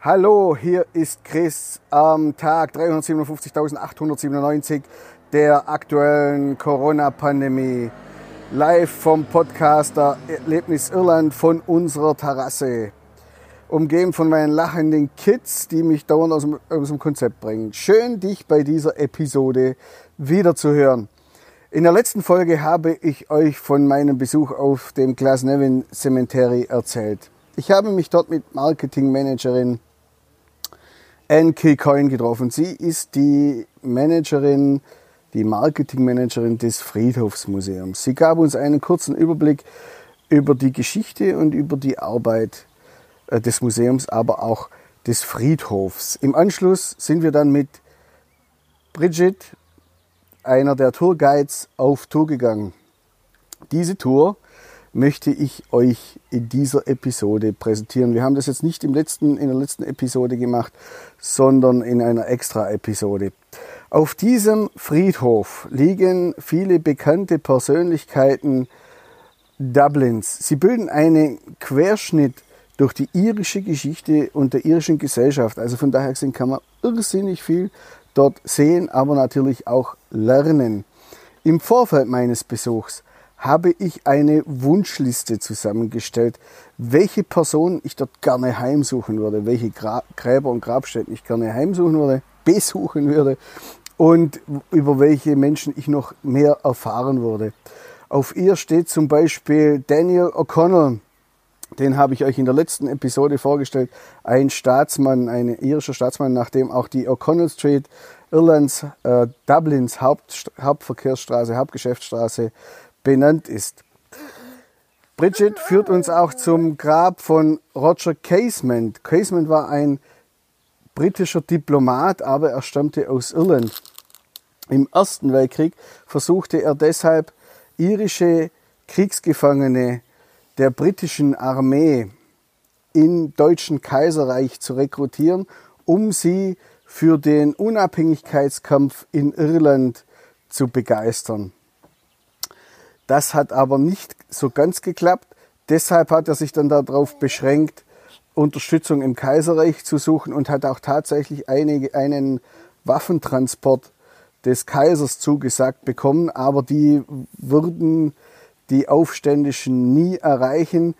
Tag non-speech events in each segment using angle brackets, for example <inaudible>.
Hallo, hier ist Chris am Tag 357.897 der aktuellen Corona-Pandemie. Live vom Podcaster Erlebnis Irland von unserer Terrasse. Umgeben von meinen lachenden Kids, die mich dauernd aus dem, aus dem Konzept bringen. Schön, dich bei dieser Episode wieder zu hören. In der letzten Folge habe ich euch von meinem Besuch auf dem Glasnevin Cemetery erzählt. Ich habe mich dort mit Marketingmanagerin Anne Kilcoyne getroffen. Sie ist die Managerin, die Marketingmanagerin des Friedhofsmuseums. Sie gab uns einen kurzen Überblick über die Geschichte und über die Arbeit äh, des Museums, aber auch des Friedhofs. Im Anschluss sind wir dann mit Bridget, einer der Tourguides, auf Tour gegangen. Diese Tour möchte ich euch in dieser Episode präsentieren. Wir haben das jetzt nicht im letzten, in der letzten Episode gemacht, sondern in einer extra Episode. Auf diesem Friedhof liegen viele bekannte Persönlichkeiten Dublins. Sie bilden einen Querschnitt durch die irische Geschichte und der irischen Gesellschaft. Also von daher gesehen kann man irrsinnig viel dort sehen, aber natürlich auch lernen. Im Vorfeld meines Besuchs habe ich eine Wunschliste zusammengestellt, welche Personen ich dort gerne heimsuchen würde, welche Gra Gräber und Grabstätten ich gerne heimsuchen würde, besuchen würde und über welche Menschen ich noch mehr erfahren würde. Auf ihr steht zum Beispiel Daniel O'Connell. Den habe ich euch in der letzten Episode vorgestellt. Ein Staatsmann, ein irischer Staatsmann, nachdem auch die O'Connell Street Irlands, äh, Dublins Haupt, Hauptverkehrsstraße, Hauptgeschäftsstraße benannt ist. Bridget führt uns auch zum Grab von Roger Casement. Casement war ein britischer Diplomat, aber er stammte aus Irland. Im Ersten Weltkrieg versuchte er deshalb, irische Kriegsgefangene der britischen Armee im Deutschen Kaiserreich zu rekrutieren, um sie für den Unabhängigkeitskampf in Irland zu begeistern. Das hat aber nicht so ganz geklappt. Deshalb hat er sich dann darauf beschränkt, Unterstützung im Kaiserreich zu suchen und hat auch tatsächlich einige, einen Waffentransport des Kaisers zugesagt bekommen, aber die würden die Aufständischen nie erreichen,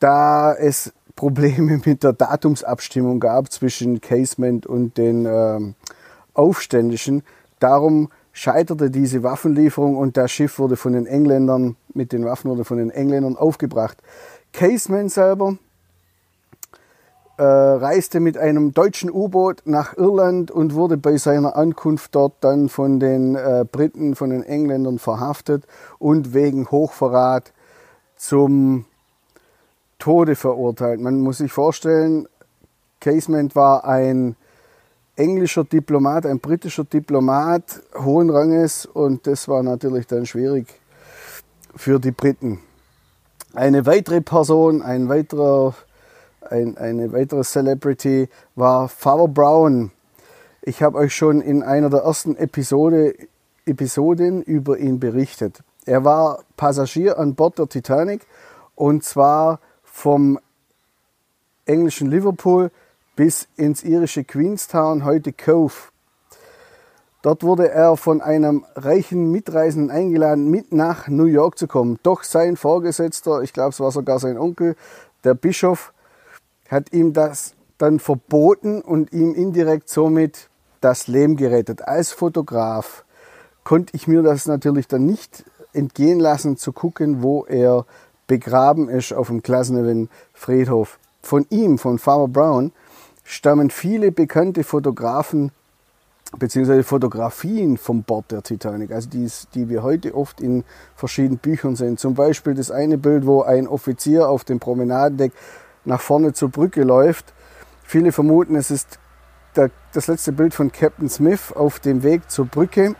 da es Probleme <laughs> mit der Datumsabstimmung gab zwischen Casement und den äh, Aufständischen. Darum scheiterte diese Waffenlieferung und das Schiff wurde von den Engländern, mit den Waffen wurde von den Engländern aufgebracht. Caseman selber äh, reiste mit einem deutschen U-Boot nach Irland und wurde bei seiner Ankunft dort dann von den äh, Briten, von den Engländern verhaftet und wegen Hochverrat zum Tode verurteilt. Man muss sich vorstellen, Casement war ein englischer Diplomat, ein britischer Diplomat hohen Ranges und das war natürlich dann schwierig für die Briten. Eine weitere Person, ein weiterer, ein, eine weitere Celebrity war Father Brown. Ich habe euch schon in einer der ersten Episode, Episoden über ihn berichtet. Er war Passagier an Bord der Titanic und zwar vom englischen Liverpool bis ins irische Queenstown, heute Cove. Dort wurde er von einem reichen Mitreisenden eingeladen, mit nach New York zu kommen. Doch sein Vorgesetzter, ich glaube es war sogar sein Onkel, der Bischof, hat ihm das dann verboten und ihm indirekt somit das Leben gerettet. Als Fotograf konnte ich mir das natürlich dann nicht entgehen lassen, zu gucken, wo er begraben ist auf dem Glasnevin Friedhof. Von ihm, von Father Brown, stammen viele bekannte Fotografen bzw. Fotografien vom Bord der Titanic, also die, die wir heute oft in verschiedenen Büchern sehen. Zum Beispiel das eine Bild, wo ein Offizier auf dem Promenadendeck nach vorne zur Brücke läuft. Viele vermuten, es ist das letzte Bild von Captain Smith auf dem Weg zur Brücke.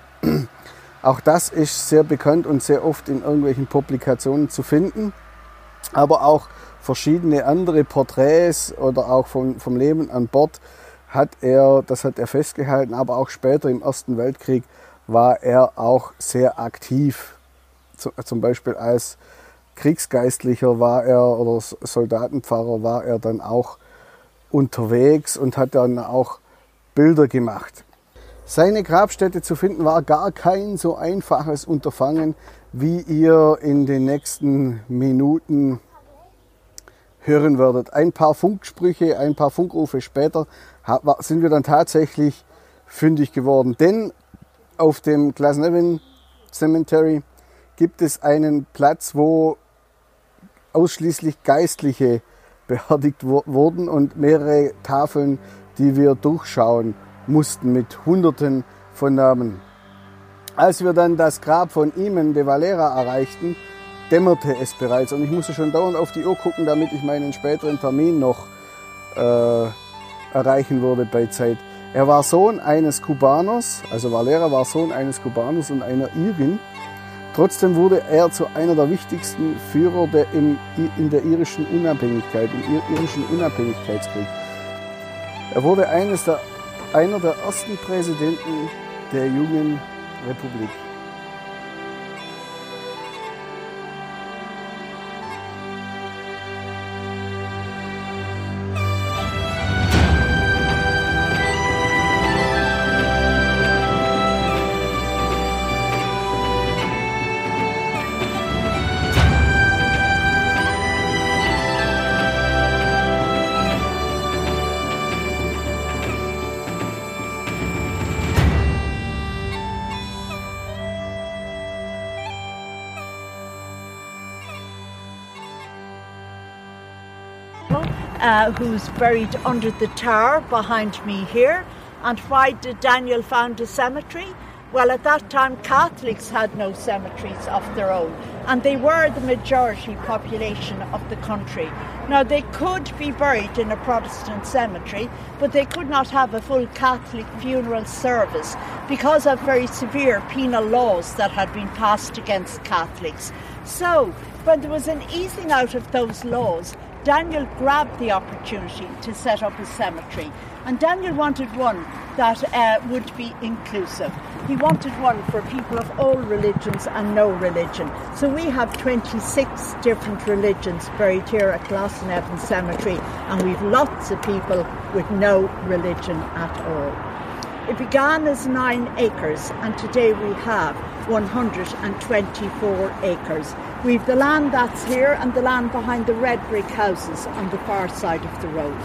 Auch das ist sehr bekannt und sehr oft in irgendwelchen Publikationen zu finden. Aber auch verschiedene andere Porträts oder auch vom, vom Leben an Bord hat er, das hat er festgehalten, aber auch später im Ersten Weltkrieg war er auch sehr aktiv. Zum Beispiel als Kriegsgeistlicher war er oder Soldatenpfarrer war er dann auch unterwegs und hat dann auch Bilder gemacht. Seine Grabstätte zu finden war gar kein so einfaches Unterfangen, wie ihr in den nächsten Minuten hören werdet. Ein paar Funksprüche, ein paar Funkrufe später sind wir dann tatsächlich fündig geworden. Denn auf dem Glasnevin Cemetery gibt es einen Platz, wo ausschließlich Geistliche beerdigt wurden und mehrere Tafeln, die wir durchschauen mussten mit Hunderten von Namen. Als wir dann das Grab von Imen de Valera erreichten, dämmerte es bereits und ich musste schon dauernd auf die Uhr gucken, damit ich meinen späteren Termin noch äh, erreichen würde bei Zeit. Er war Sohn eines Kubaners, also Valera war Sohn eines Kubaners und einer Irin. Trotzdem wurde er zu einer der wichtigsten Führer der im, in der irischen Unabhängigkeit, im irischen Unabhängigkeitskrieg. Er wurde eines der, einer der ersten Präsidenten der jungen Republik. Who's buried under the tower behind me here. And why did Daniel found a cemetery? Well, at that time, Catholics had no cemeteries of their own, and they were the majority population of the country. Now, they could be buried in a Protestant cemetery, but they could not have a full Catholic funeral service because of very severe penal laws that had been passed against Catholics. So, when there was an easing out of those laws, Daniel grabbed the opportunity to set up a cemetery. And Daniel wanted one that uh, would be inclusive. He wanted one for people of all religions and no religion. So we have 26 different religions buried here at Glasnevin Cemetery, and we've lots of people with no religion at all. It began as nine acres, and today we have 124 acres. We've the land that's here and the land behind the red brick houses on the far side of the road.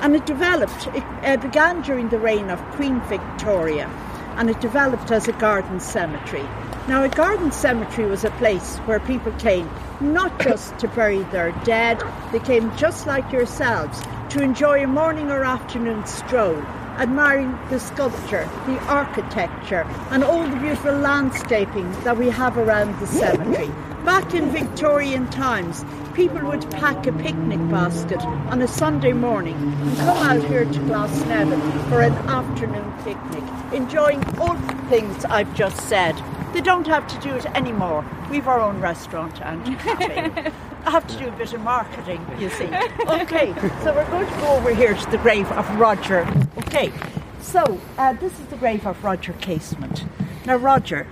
And it developed, it uh, began during the reign of Queen Victoria and it developed as a garden cemetery. Now, a garden cemetery was a place where people came not just to bury their dead, they came just like yourselves to enjoy a morning or afternoon stroll admiring the sculpture, the architecture, and all the beautiful landscaping that we have around the cemetery. Back in Victorian times, people would pack a picnic basket on a Sunday morning and come out here to Glasnevin for an afternoon picnic, enjoying all the things I've just said. They don't have to do it anymore. We've our own restaurant and <laughs> cafe. I have to do a bit of marketing, you see. <laughs> Okay, so we're going to go over here to the grave of Roger. Okay, so uh, this is the grave of Roger Casement. Now, Roger,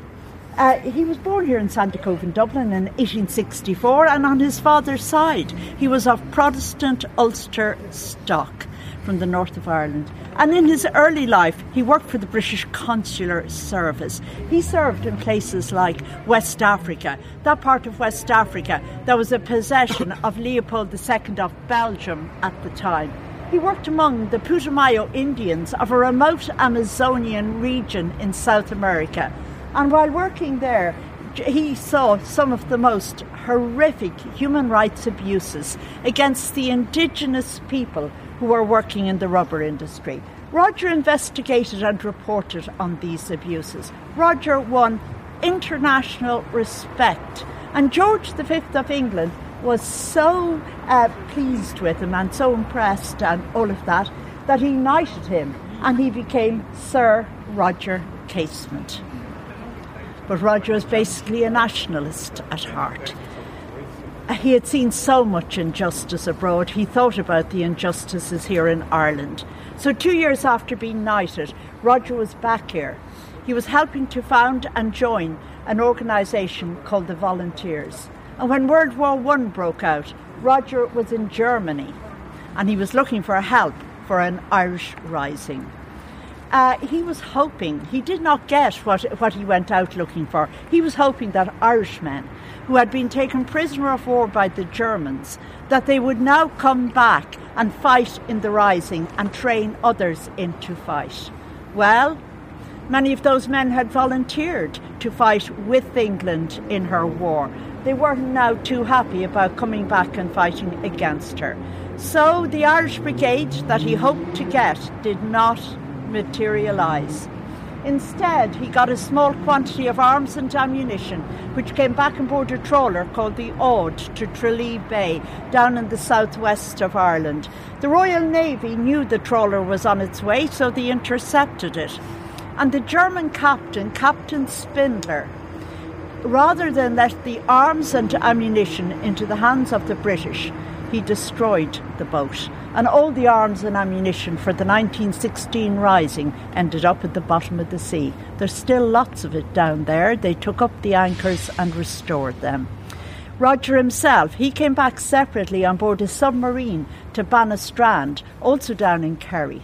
uh, he was born here in Cove in Dublin in 1864, and on his father's side, he was of Protestant Ulster stock from the north of Ireland. And in his early life, he worked for the British Consular Service. He served in places like West Africa, that part of West Africa that was a possession of Leopold II of Belgium at the time. He worked among the Putumayo Indians of a remote Amazonian region in South America. And while working there, he saw some of the most horrific human rights abuses against the indigenous people who were working in the rubber industry. Roger investigated and reported on these abuses. Roger won international respect, and George V of England was so uh, pleased with him and so impressed and all of that that he knighted him and he became Sir Roger Casement. But Roger was basically a nationalist at heart uh, he had seen so much injustice abroad, he thought about the injustices here in Ireland. So, two years after being knighted, Roger was back here. He was helping to found and join an organisation called the Volunteers. And when World War I broke out, Roger was in Germany and he was looking for help for an Irish rising. Uh, he was hoping, he did not get what, what he went out looking for. He was hoping that Irishmen who had been taken prisoner of war by the Germans, that they would now come back and fight in the rising and train others into fight. Well, many of those men had volunteered to fight with England in her war. They weren't now too happy about coming back and fighting against her. So the Irish Brigade that he hoped to get did not materialise. Instead, he got a small quantity of arms and ammunition, which came back on board a trawler called the Aud to Tralee Bay, down in the southwest of Ireland. The Royal Navy knew the trawler was on its way, so they intercepted it. And the German captain, Captain Spindler, rather than let the arms and ammunition into the hands of the British, he destroyed the boat and all the arms and ammunition for the 1916 rising ended up at the bottom of the sea. There's still lots of it down there. They took up the anchors and restored them. Roger himself, he came back separately on board a submarine to Banna Strand, also down in Kerry.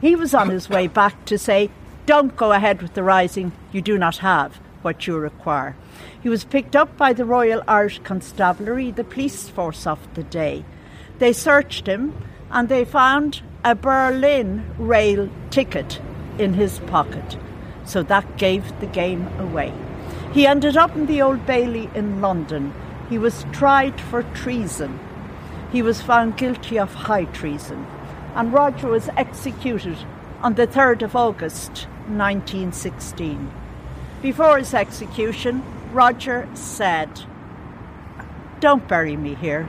He was on his way back to say, Don't go ahead with the rising, you do not have what you require. He was picked up by the Royal Irish Constabulary, the police force of the day. They searched him and they found a Berlin rail ticket in his pocket. So that gave the game away. He ended up in the Old Bailey in London. He was tried for treason. He was found guilty of high treason. And Roger was executed on the 3rd of August 1916. Before his execution, Roger said, Don't bury me here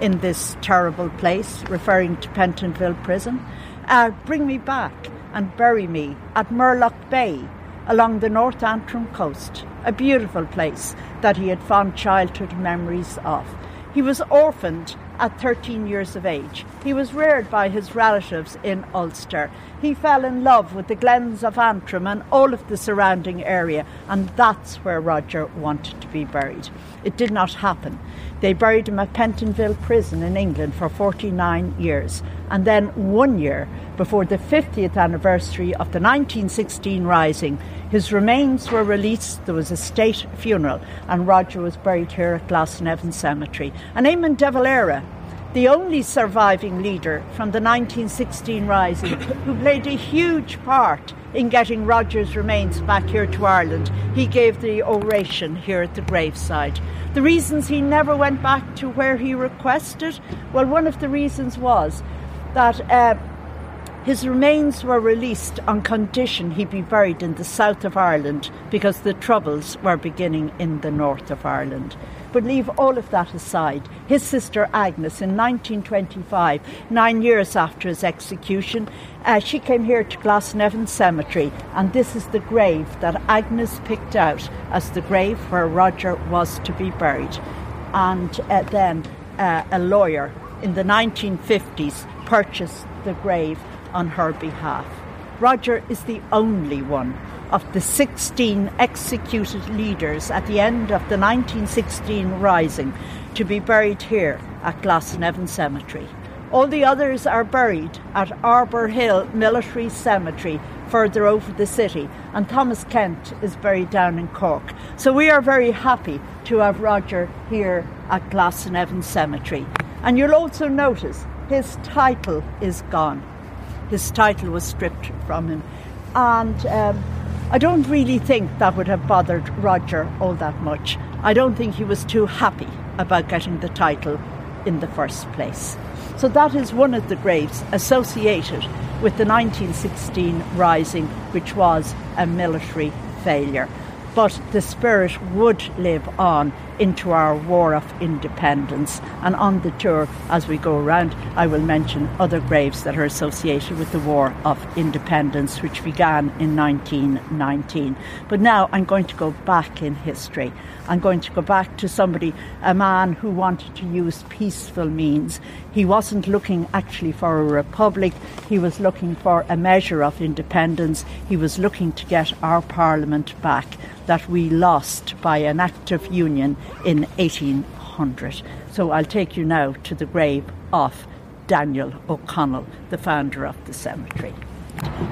in this terrible place, referring to Pentonville Prison, uh, bring me back and bury me at Murlough Bay along the North Antrim coast, a beautiful place that he had fond childhood memories of. He was orphaned at 13 years of age. He was reared by his relatives in Ulster. He fell in love with the glens of Antrim and all of the surrounding area, and that's where Roger wanted to be buried. It did not happen. They buried him at Pentonville Prison in England for 49 years, and then one year before the 50th anniversary of the 1916 Rising, his remains were released. There was a state funeral, and Roger was buried here at Glasnevin Cemetery. And Eamon de Valera, the only surviving leader from the 1916 Rising, <coughs> who played a huge part in getting Roger's remains back here to Ireland, he gave the oration here at the graveside. The reasons he never went back to where he requested, well, one of the reasons was that. Uh, his remains were released on condition he be buried in the south of Ireland because the troubles were beginning in the north of Ireland. But leave all of that aside. His sister Agnes, in 1925, nine years after his execution, uh, she came here to Glasnevin Cemetery, and this is the grave that Agnes picked out as the grave where Roger was to be buried. And uh, then uh, a lawyer in the 1950s purchased the grave on her behalf. Roger is the only one of the 16 executed leaders at the end of the 1916 Rising to be buried here at Glasnevin Cemetery. All the others are buried at Arbour Hill Military Cemetery further over the city, and Thomas Kent is buried down in Cork. So we are very happy to have Roger here at Glasnevin Cemetery. And you'll also notice his title is gone his title was stripped from him. And um, I don't really think that would have bothered Roger all that much. I don't think he was too happy about getting the title in the first place. So that is one of the graves associated with the 1916 Rising, which was a military failure. But the spirit would live on into our war of independence. And on the tour, as we go around, I will mention other graves that are associated with the war of independence, which began in 1919. But now I'm going to go back in history. I'm going to go back to somebody, a man who wanted to use peaceful means. He wasn't looking actually for a republic, he was looking for a measure of independence. He was looking to get our parliament back that we lost by an act of union in 1800. So I'll take you now to the grave of Daniel O'Connell, the founder of the cemetery.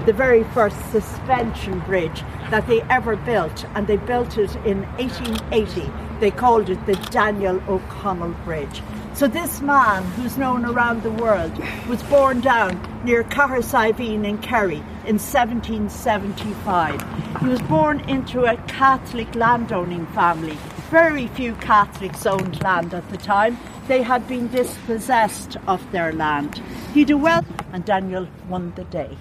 The very first suspension bridge that they ever built, and they built it in 1880. They called it the Daniel O'Connell Bridge. So this man, who's known around the world, was born down near Cahersiveen in Kerry in 1775. He was born into a Catholic landowning family. Very few Catholics owned land at the time. They had been dispossessed of their land. He did well, and Daniel won the day.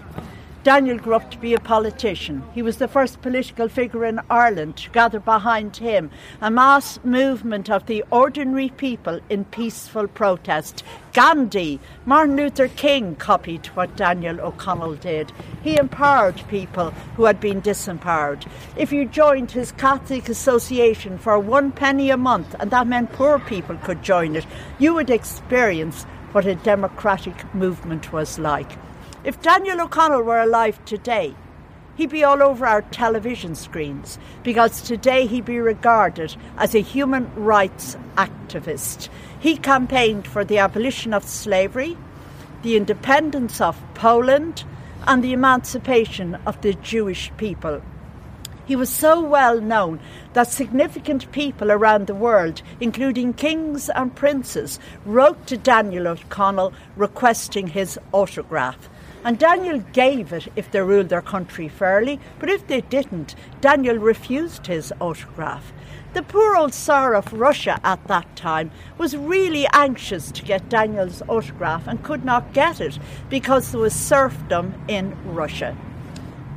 Daniel grew up to be a politician. He was the first political figure in Ireland to gather behind him a mass movement of the ordinary people in peaceful protest. Gandhi, Martin Luther King copied what Daniel O'Connell did. He empowered people who had been disempowered. If you joined his Catholic Association for one penny a month, and that meant poor people could join it, you would experience what a democratic movement was like. If Daniel O'Connell were alive today, he'd be all over our television screens because today he'd be regarded as a human rights activist. He campaigned for the abolition of slavery, the independence of Poland, and the emancipation of the Jewish people. He was so well known that significant people around the world, including kings and princes, wrote to Daniel O'Connell requesting his autograph. And Daniel gave it if they ruled their country fairly, but if they didn't, Daniel refused his autograph. The poor old Tsar of Russia at that time was really anxious to get Daniel's autograph and could not get it because there was serfdom in Russia.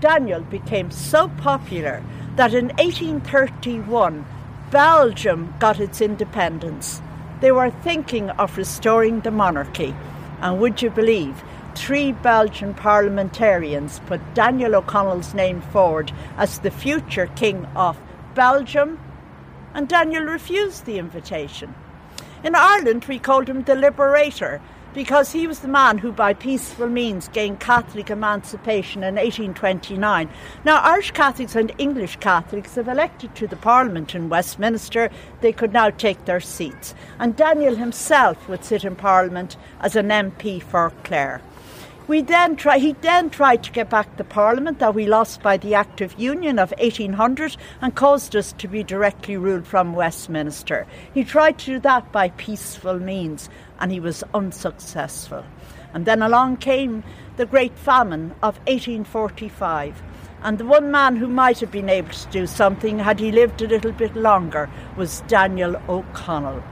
Daniel became so popular that in 1831 Belgium got its independence. They were thinking of restoring the monarchy. And would you believe three Belgian parliamentarians put Daniel O'Connell's name forward as the future King of Belgium, and Daniel refused the invitation. In Ireland, we called him the Liberator because he was the man who, by peaceful means, gained Catholic emancipation in 1829. Now, Irish Catholics and English Catholics, have elected to the Parliament in Westminster, they could now take their seats. And Daniel himself would sit in Parliament as an MP for Clare. We then try, he then tried to get back the Parliament that we lost by the Act of Union of 1800 and caused us to be directly ruled from Westminster. He tried to do that by peaceful means and he was unsuccessful. And then along came the Great Famine of 1845. And the one man who might have been able to do something had he lived a little bit longer was Daniel O'Connell.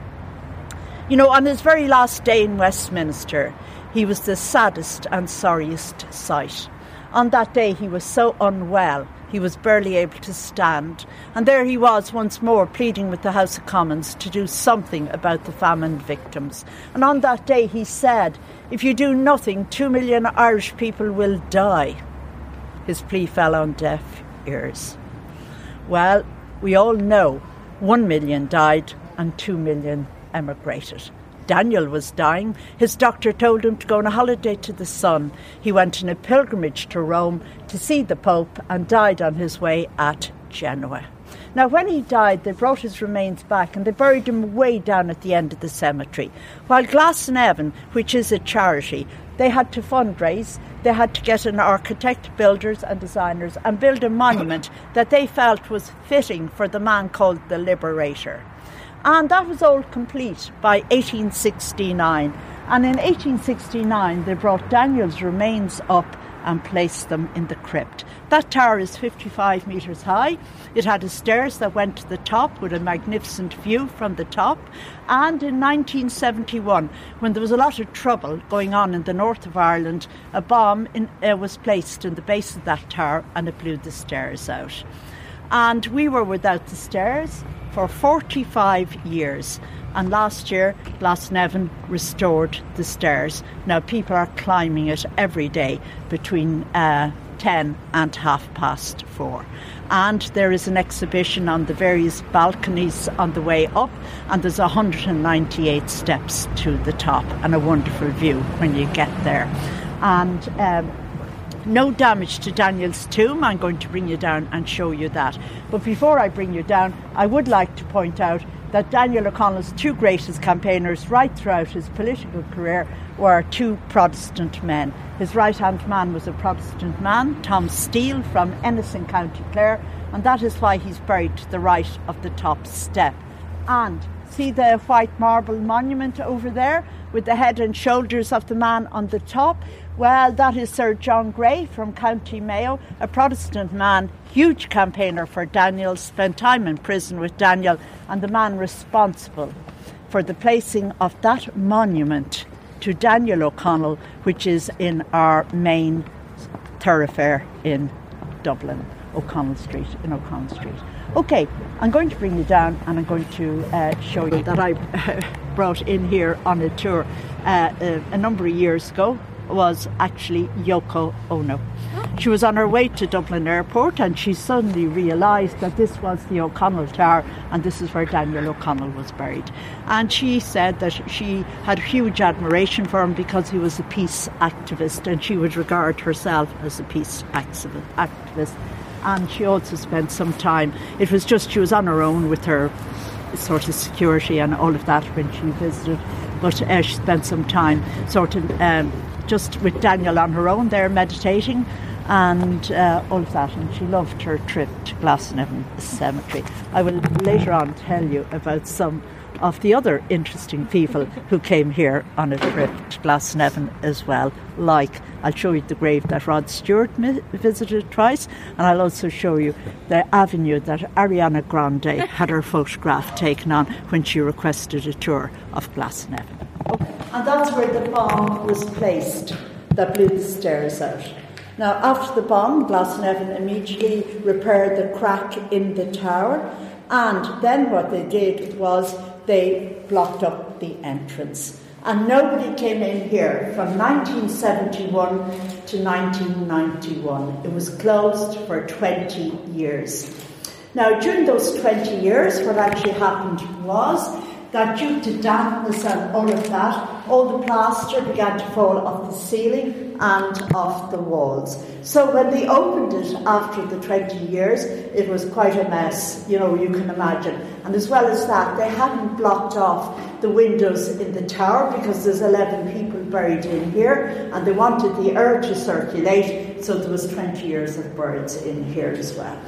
You know, on his very last day in Westminster, he was the saddest and sorriest sight. On that day, he was so unwell, he was barely able to stand. And there he was once more pleading with the House of Commons to do something about the famine victims. And on that day, he said, If you do nothing, two million Irish people will die. His plea fell on deaf ears. Well, we all know one million died and two million emigrated. Daniel was dying. His doctor told him to go on a holiday to the sun. He went on a pilgrimage to Rome to see the Pope and died on his way at Genoa. Now, when he died, they brought his remains back and they buried him way down at the end of the cemetery. While Glass Glasnevin, which is a charity, they had to fundraise, they had to get an architect, builders, and designers and build a monument that they felt was fitting for the man called the Liberator. And that was all complete by 1869. And in 1869, they brought Daniel's remains up and placed them in the crypt. That tower is 55 metres high. It had a stairs that went to the top with a magnificent view from the top. And in 1971, when there was a lot of trouble going on in the north of Ireland, a bomb in, uh, was placed in the base of that tower and it blew the stairs out. And we were without the stairs for 45 years. And last year, Glasnevin restored the stairs. Now people are climbing it every day between uh, 10 and half past four. And there is an exhibition on the various balconies on the way up, and there's 198 steps to the top, and a wonderful view when you get there. And um, no damage to Daniel's tomb. I'm going to bring you down and show you that. But before I bring you down, I would like to point out that Daniel O'Connell's two greatest campaigners right throughout his political career were two Protestant men. His right hand man was a Protestant man, Tom Steele from Ennising, County Clare, and that is why he's buried to the right of the top step. And see the white marble monument over there with the head and shoulders of the man on the top? Well, that is Sir John Gray from County Mayo, a Protestant man, huge campaigner for Daniel, spent time in prison with Daniel, and the man responsible for the placing of that monument to Daniel O'Connell, which is in our main thoroughfare in Dublin, O'Connell Street, in O'Connell Street. Okay, I'm going to bring you down and I'm going to uh, show you that I <laughs> brought in here on a tour uh, uh, a number of years ago was actually Yoko Ono. She was on her way to Dublin Airport and she suddenly realised that this was the O'Connell Tower and this is where Daniel O'Connell was buried. And she said that she had huge admiration for him because he was a peace activist and she would regard herself as a peace activist. And she also spent some time, it was just she was on her own with her sort of security and all of that when she visited. But uh, she spent some time sort of um, just with Daniel on her own there meditating and uh, all of that. And she loved her trip to Glasnevin Cemetery. I will later on tell you about some of the other interesting people who came here on a trip to Glasnevin as well. Like, I'll show you the grave that Rod Stewart visited twice, and I'll also show you the avenue that Ariana Grande had her photograph taken on when she requested a tour of Glasnevin. And that's where the bomb was placed that blew the stairs out. Now, after the bomb, Glasnevin immediately repaired the crack in the tower, and then what they did was they blocked up the entrance. And nobody came in here from 1971 to 1991. It was closed for 20 years. Now, during those 20 years, what actually happened was that due to dampness and all of that, all the plaster began to fall off the ceiling and off the walls. So when they opened it after the 20 years, it was quite a mess, you know, you can imagine. And as well as that, they hadn't blocked off the windows in the tower because there's 11 people buried in here, and they wanted the air to circulate, so there was 20 years of birds in here as well.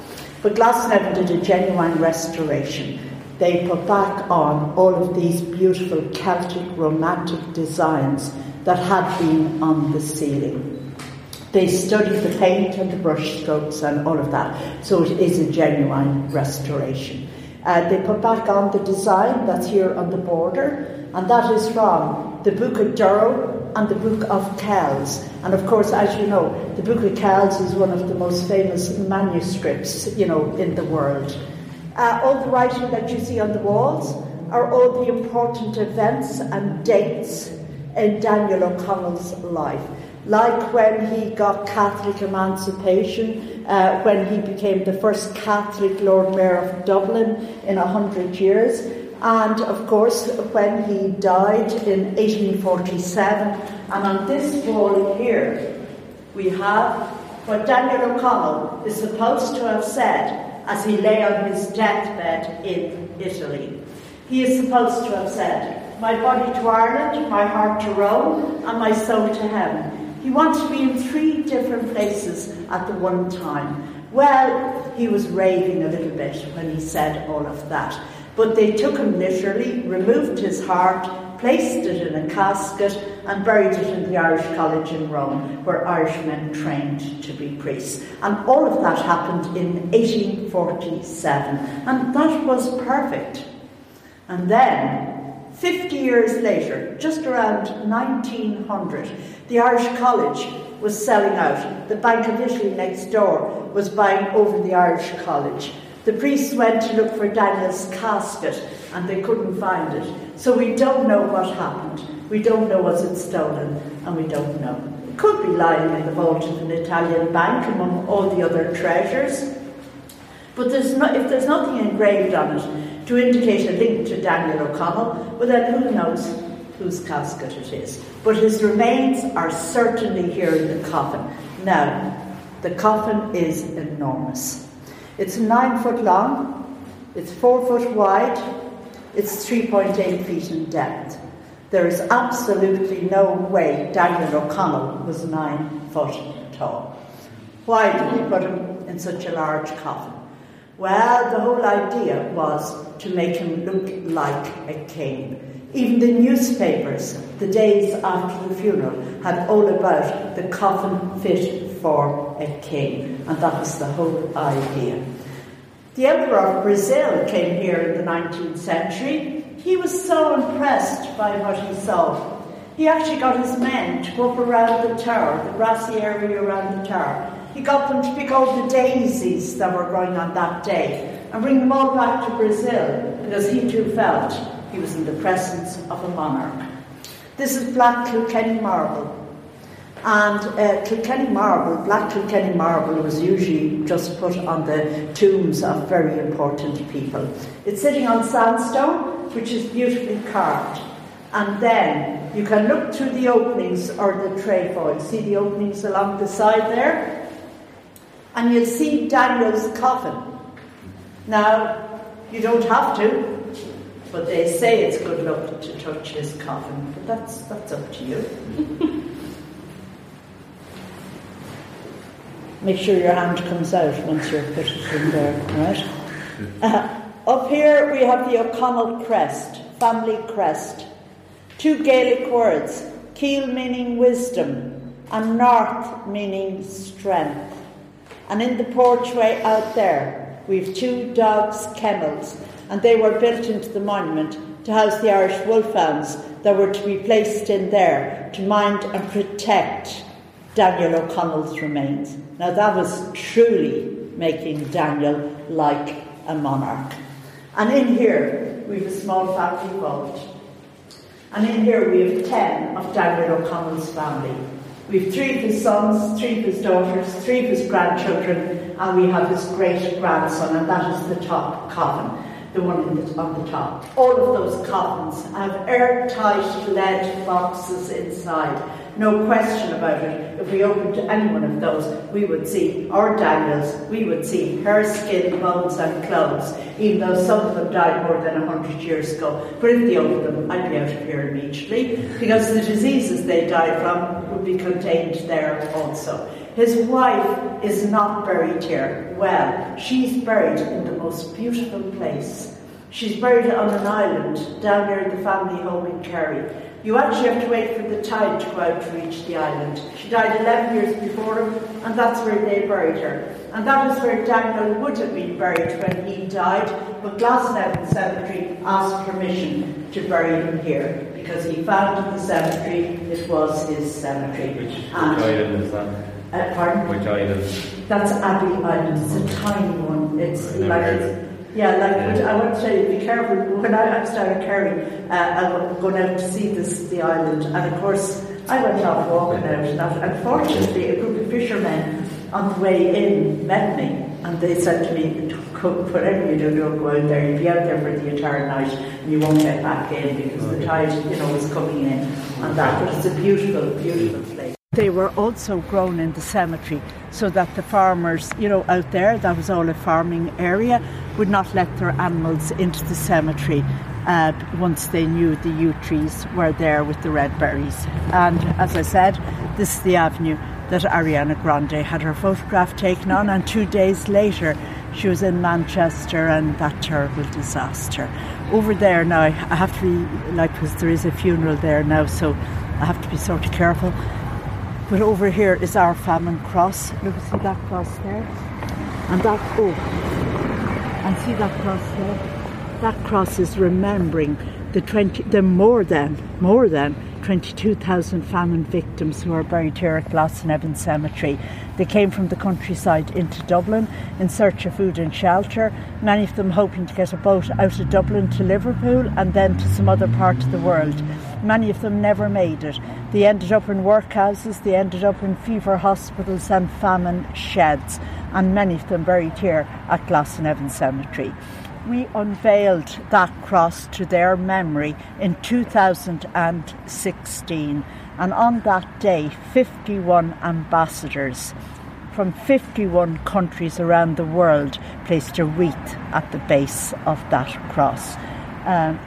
But Glasnevin did a genuine restoration they put back on all of these beautiful Celtic romantic designs that had been on the ceiling. They studied the paint and the brush strokes and all of that, so it is a genuine restoration. Uh, they put back on the design that's here on the border, and that is from the Book of Durrow and the Book of Kells. And of course, as you know, the Book of Kells is one of the most famous manuscripts, you know, in the world. Uh, all the writing that you see on the walls are all the important events and dates in Daniel O'Connell's life. Like when he got Catholic emancipation, uh, when he became the first Catholic Lord Mayor of Dublin in a hundred years, and of course when he died in 1847. And on this wall here, we have what Daniel O'Connell is supposed to have said as he lay on his deathbed in Italy. He is supposed to have said, My body to Ireland, my heart to Rome, and my soul to heaven. He wanted to be in three different places at the one time. Well, he was raving a little bit when he said all of that. But they took him literally, removed his heart, placed it in a casket, and buried it in the Irish College in Rome, where Irishmen trained to be priests. And all of that happened in 1847, and that was perfect. And then, 50 years later, just around 1900, the Irish College was selling out. The Bank of Italy next door was buying over the Irish College. The priests went to look for Daniel's casket and they couldn't find it. So we don't know what happened. We don't know was it stolen, and we don't know. It could be lying in the vault of an Italian bank among all the other treasures. But there's no, if there's nothing engraved on it to indicate a link to Daniel O'Connell, well then who knows whose casket it is. But his remains are certainly here in the coffin. Now, the coffin is enormous. It's nine foot long, it's four foot wide, It's 3.8 feet in depth. There is absolutely no way Daniel O'Connell was nine foot tall. Why did he put him in such a large coffin? Well, the whole idea was to make him look like a king. Even the newspapers, the days after the funeral, had all about the coffin fit for a king, and that was the whole idea. The Emperor of Brazil came here in the 19th century. He was so impressed by what he saw. He actually got his men to go up around the tower, the grassy area around the tower. He got them to pick all the daisies that were growing on that day and bring them all back to Brazil because he too felt he was in the presence of a monarch. This is black Kilkenny marble. And uh, Kilkenny marble, black Kilkenny marble, was usually just put on the tombs of very important people. It's sitting on sandstone, which is beautifully carved. And then you can look through the openings or the trefoil. See the openings along the side there? And you'll see Daniel's coffin. Now, you don't have to, but they say it's good luck to touch his coffin, but that's, that's up to you. <laughs> Make sure your hand comes out once you're put it in there, right? Uh, <laughs> up here we have the O'Connell crest, family crest. Two Gaelic words, Ciall meaning wisdom and Neart meaning strength. And in the porchway out there, we've two dogs' kennels, and they were built into the monument to house the Irish wolfhounds that were to be placed in there to mind and protect Daniel O'Connell's remains. Now, that was truly making Daniel like a monarch. And in here, we have a small family vault. And in here, we have 10 of Daniel O'Connell's family. We have three of his sons, three of his daughters, three of his grandchildren, and we have his great grandson, and that is the top coffin, the one the, on the top. All of those coffins have airtight lead boxes inside no question about it. If we opened to any one of those, we would see our Daniels, we would see her skin, bones, and clothes, even though some of them died more than a hundred years ago. But if they opened them, I'd be out of here immediately, because the diseases they died from would be contained there also. His wife is not buried here. Well, she's buried in the most beautiful place. She's buried on an island down near the family home in Kerry. You actually have to wait for the tide to go out to reach the island. She died 11 years before him, and that's where they buried her. And that is where Daniel would have been buried when he died, but Glasnevin Cemetery asked permission to bury him here because he founded the cemetery, it was his cemetery. Which, which island is that? Uh, pardon? Which island? That's Abbey Island. It's a tiny one. It's like it's, yeah, like yeah. I want to tell you, be careful. When I, I started Kerry, uh, I was going out to see this the island, and of course I went off walking out, and unfortunately a group of fishermen on the way in met me, and they said to me, "Whatever you do, don't go out there. You'll be out there for the entire night, and you won't get back in because the tide, you know, is coming in." And that, but it's a beautiful, beautiful place. They were also grown in the cemetery so that the farmers, you know, out there, that was all a farming area, would not let their animals into the cemetery uh, once they knew the yew trees were there with the red berries. And as I said, this is the avenue that Ariana Grande had her photograph taken on, and two days later, she was in Manchester and that terrible disaster. Over there now, I have to be like, because there is a funeral there now, so I have to be sort of careful. But over here is our famine cross. Look, see oh. that cross there? And that, oh, and see that cross there? That cross is remembering the 20, the more than, more than 22,000 famine victims who are buried here at Glasnevin Cemetery. They came from the countryside into Dublin in search of food and shelter, many of them hoping to get a boat out of Dublin to Liverpool and then to some other part of the world. Many of them never made it. They ended up in workhouses, they ended up in fever hospitals and famine sheds, and many of them buried here at Glasnevin Cemetery. We unveiled that cross to their memory in 2016, and on that day, 51 ambassadors from 51 countries around the world placed a wreath at the base of that cross. Um,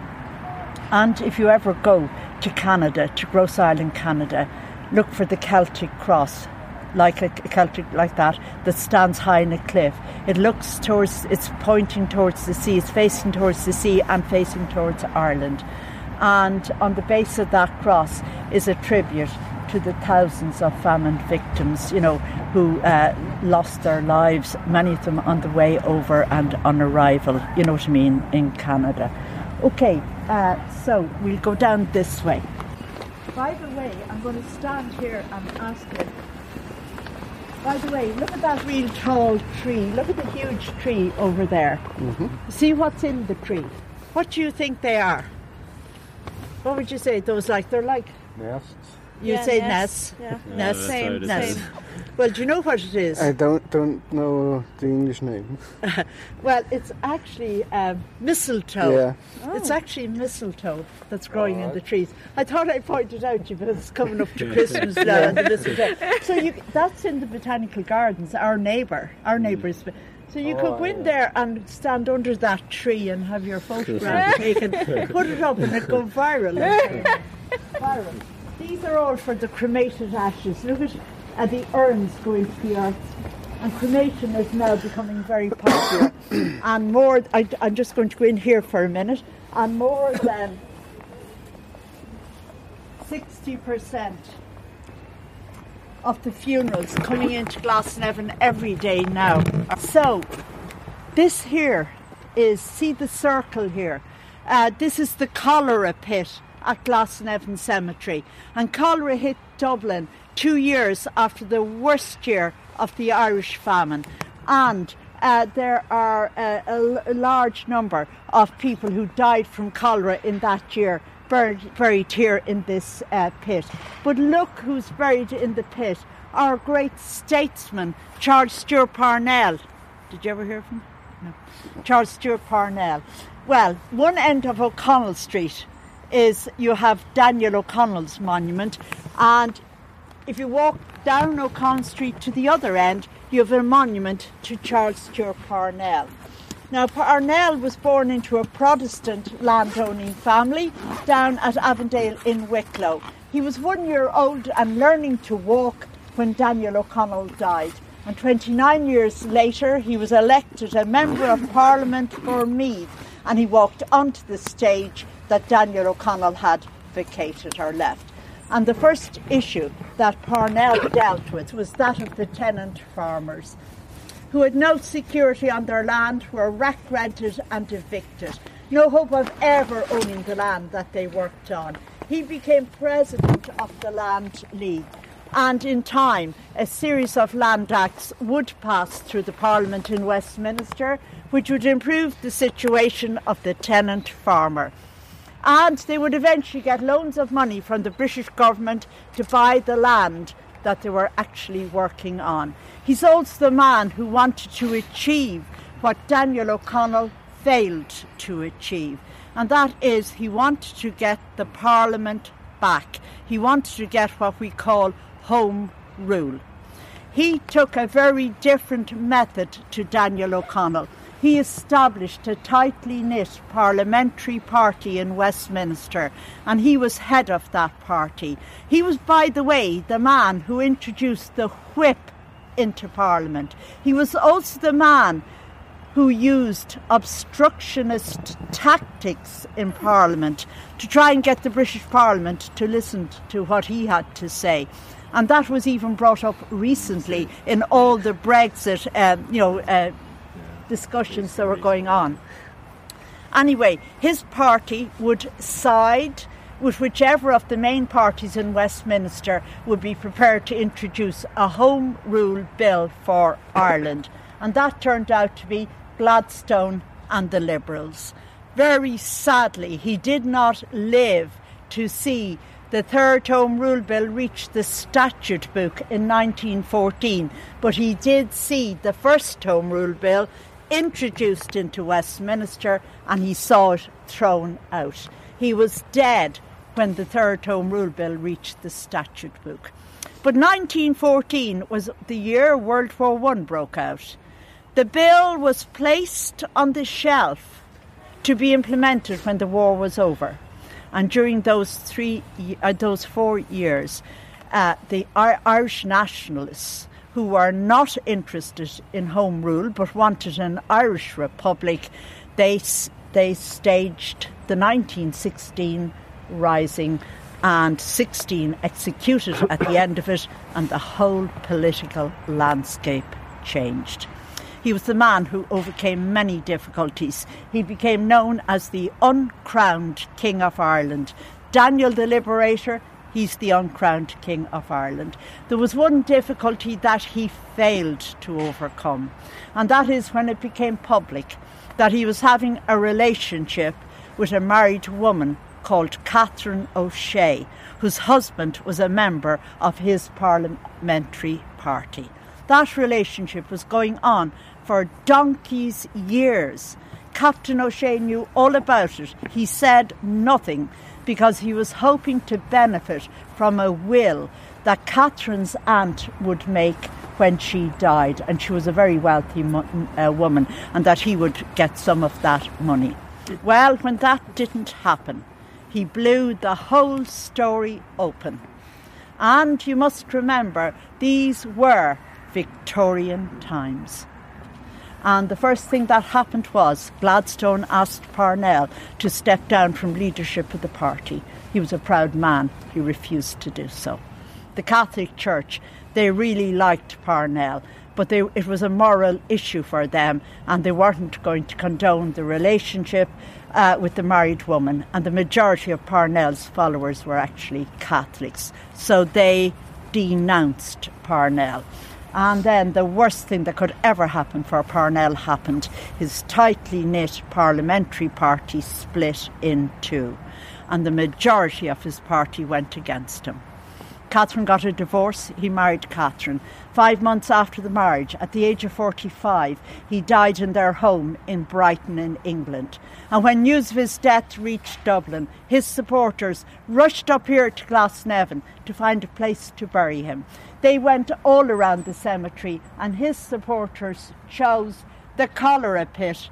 and if you ever go to Canada, to Grosse Island, Canada, look for the Celtic cross, like a, a Celtic like that, that stands high in a cliff. It looks towards, it's pointing towards the sea, it's facing towards the sea and facing towards Ireland. And on the base of that cross is a tribute to the thousands of famine victims, you know, who uh, lost their lives, many of them on the way over and on arrival, you know what I mean, in Canada. Okay, uh, so we'll go down this way. By the way, I'm going to stand here and ask you. By the way, look at that real tall tree. Look at the huge tree over there. Mm-hmm. See what's in the tree. What do you think they are? What would you say? Those like they're like Nests. You Yeah, say Ness. Ness. Yeah. Yeah, Nests. that's how it Nests. is. Well, do you know what it is? I don't don't know the English name. <laughs> Well, it's actually um, mistletoe. Yeah. It's actually mistletoe that's growing in the trees. I thought I pointed it out to you because it's coming up to <laughs> Christmas now and the mistletoe. So you, that's in the botanical gardens. Our neighbour, our neighbours. So you could Oh, go in yeah. there and stand under that tree and have your photograph taken, put it up, and it go viral. <laughs> viral. These are all for the cremated ashes. Look at the urns going to the earth. And cremation is now becoming very popular. <coughs> and more, I, I'm just going to go in here for a minute, and more than 60% of the funerals coming into Glasnevin every day now. So, this here is, see the circle here? Uh, this is the cholera pit at Glasnevin Cemetery. And cholera hit Dublin two years after the worst year of the Irish famine. And uh, there are uh, a, a large number of people who died from cholera in that year buried, buried here in this uh, pit. But look who's buried in the pit. Our great statesman, Charles Stewart Parnell. Did you ever hear of him? No. Charles Stewart Parnell. Well, one end of O'Connell Street is you have Daniel O'Connell's monument, and if you walk down O'Connell Street to the other end, you have a monument to Charles Stewart Parnell. Now, Parnell was born into a Protestant landowning family down at Avondale in Wicklow. He was one year old and learning to walk when Daniel O'Connell died. And 29 years later, he was elected a Member of Parliament for Meath and he walked onto the stage that Daniel O'Connell had vacated or left. And the first issue that Parnell <coughs> dealt with was that of the tenant farmers who had no security on their land, were rack rented and evicted. No hope of ever owning the land that they worked on. He became president of the Land League. And in time, a series of land acts would pass through the Parliament in Westminster, which would improve the situation of the tenant farmer and they would eventually get loans of money from the British government to buy the land that they were actually working on. He's also the man who wanted to achieve what Daniel O'Connell failed to achieve, and that is he wanted to get the Parliament back. He wanted to get what we call home rule. He took a very different method to Daniel O'Connell. He established a tightly knit parliamentary party in Westminster, and he was head of that party. He was, by the way, the man who introduced the whip into Parliament. He was also the man who used obstructionist tactics in Parliament to try and get the British Parliament to listen to what he had to say. And that was even brought up recently in all the Brexit, um, you know, uh, discussions that were going on. Anyway, his party would side with whichever of the main parties in Westminster would be prepared to introduce a Home Rule Bill for Ireland. And that turned out to be Gladstone and the Liberals. Very sadly, he did not live to see the third Home Rule Bill reach the statute book in 1914, but he did see the first Home Rule Bill introduced into Westminster and he saw it thrown out. He was dead when the third Home Rule Bill reached the statute book. But 1914 was the year World War I broke out. The bill was placed on the shelf to be implemented when the war was over. And during those three, uh, those four years, uh, the Irish nationalists who were not interested in home rule but wanted an Irish republic, they they staged the 1916 rising and 16 executed at the end of it, and the whole political landscape changed. He was the man who overcame many difficulties. He became known as the uncrowned King of Ireland. Daniel the Liberator, he's the uncrowned King of Ireland. There was one difficulty that he failed to overcome, and that is when it became public that he was having a relationship with a married woman called Catherine O'Shea, whose husband was a member of his parliamentary party. That relationship was going on for donkey's years. Captain O'Shea knew all about it. He said nothing because he was hoping to benefit from a will that Catherine's aunt would make when she died, and she was a very wealthy mo- uh, woman, and that he would get some of that money. Well, when that didn't happen, he blew the whole story open. And you must remember, these were Victorian times. And the first thing that happened was Gladstone asked Parnell to step down from leadership of the party. He was a proud man, he refused to do so. The Catholic Church, they really liked Parnell, but they, it was a moral issue for them, and they weren't going to condone the relationship uh, with the married woman. And the majority of Parnell's followers were actually Catholics, so they denounced Parnell. And then the worst thing that could ever happen for Parnell happened. His tightly knit parliamentary party split in two, and the majority of his party went against him. Catherine got a divorce, he married Catherine. Five months after the marriage, at the age of 45, he died in their home in Brighton, in England. And when news of his death reached Dublin, his supporters rushed up here to Glasnevin to find a place to bury him. They went all around the cemetery, and his supporters chose the cholera pit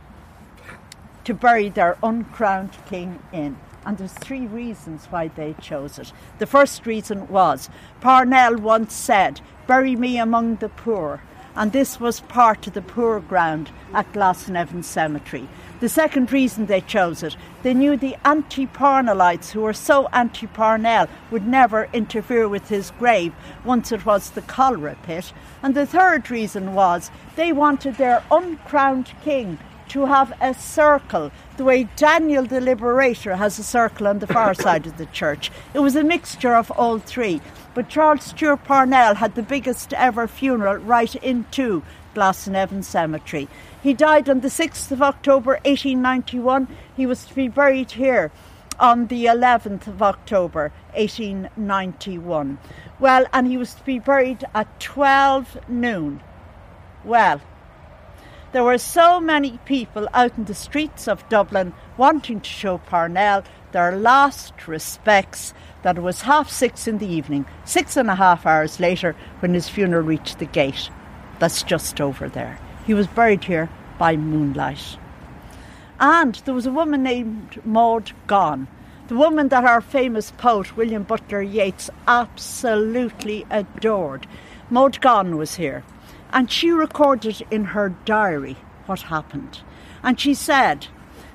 to bury their uncrowned king in. And there's three reasons why they chose it. The first reason was Parnell once said, Bury me among the poor. And this was part of the poor ground at Glasnevin Cemetery. The second reason they chose it, they knew the anti Parnellites, who were so anti Parnell, would never interfere with his grave once it was the cholera pit. And the third reason was they wanted their uncrowned king to have a circle, the way Daniel the Liberator has a circle on the far <coughs> side of the church. It was a mixture of all three. But Charles Stewart Parnell had the biggest ever funeral right into Glasnevin Cemetery. He died on the 6th of October 1891. He was to be buried here on the 11th of October 1891. Well, and he was to be buried at 12 noon. Well, there were so many people out in the streets of Dublin wanting to show Parnell their last respects that it was half six in the evening, six and a half hours later, when his funeral reached the gate. That's just over there. He was buried here by moonlight. And there was a woman named Maud Gonne, the woman that our famous poet William Butler Yeats absolutely adored. Maud Gonne was here. And she recorded in her diary what happened. And she said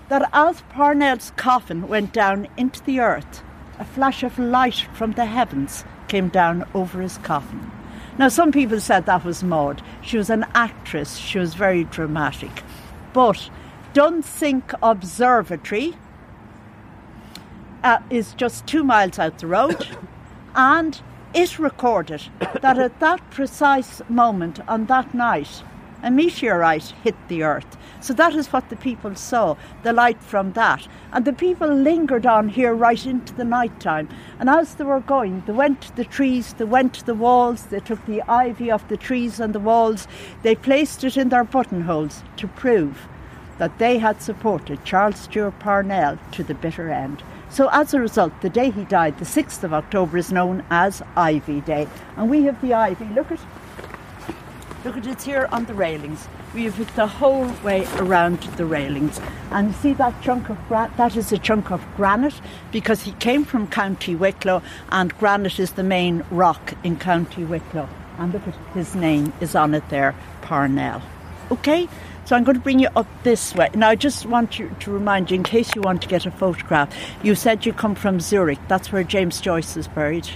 that as Parnell's coffin went down into the earth, a flash of light from the heavens came down over his coffin. Now, some people said that was Maud. She was an actress, she was very dramatic. But Dunsink Observatory uh, is just two miles out the road, <coughs> and it recorded that at that precise moment on that night, a meteorite hit the earth. So that is what the people saw, the light from that. And the people lingered on here right into the night time. And as they were going, they went to the trees, they went to the walls, they took the ivy off the trees and the walls, they placed it in their buttonholes to prove that they had supported Charles Stewart Parnell to the bitter end. So as a result, the day he died, the 6th of October, is known as Ivy Day. And we have the ivy. Look at Look at it's here on the railings. We it the whole way around the railings. And see that chunk of that is a chunk of granite because he came from County Wicklow, and granite is the main rock in County Wicklow. And look at his name is on it there, Parnell. Okay, so I'm going to bring you up this way. Now, I just want you to remind you, in case you want to get a photograph, you said you come from Zurich. That's where James Joyce is buried.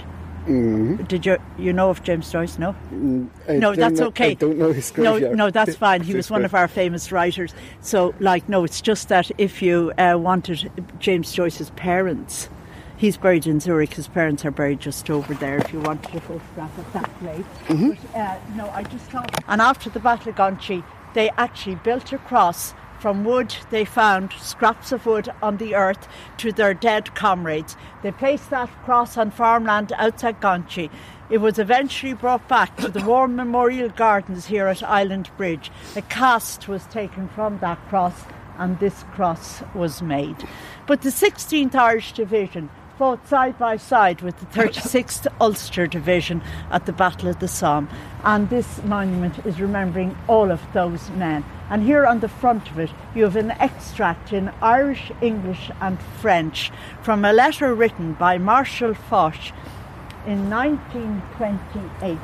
Mm-hmm. Did you you know of James Joyce? No. Mm, I no, that's know- okay. I don't know his No, no, that's <laughs> fine. He was one of our famous writers. So, like, no, it's just that if you uh, wanted James Joyce's parents, he's buried in Zurich. His parents are buried just over there. If you wanted a photograph of that place, Mm-hmm. but uh, no, I just thought. And after the Battle of Ginchy, they actually built a cross. From wood, they found scraps of wood on the earth to their dead comrades. They placed that cross on farmland outside Ginchy. It was eventually brought back to the War Memorial Gardens here at Island Bridge. A cast was taken from that cross and this cross was made. But the 16th Irish Division fought side by side with the 36th Ulster Division at the Battle of the Somme. And this monument is remembering all of those men. And here on the front of it, you have an extract in Irish, English, and French from a letter written by Marshal Foch in 1928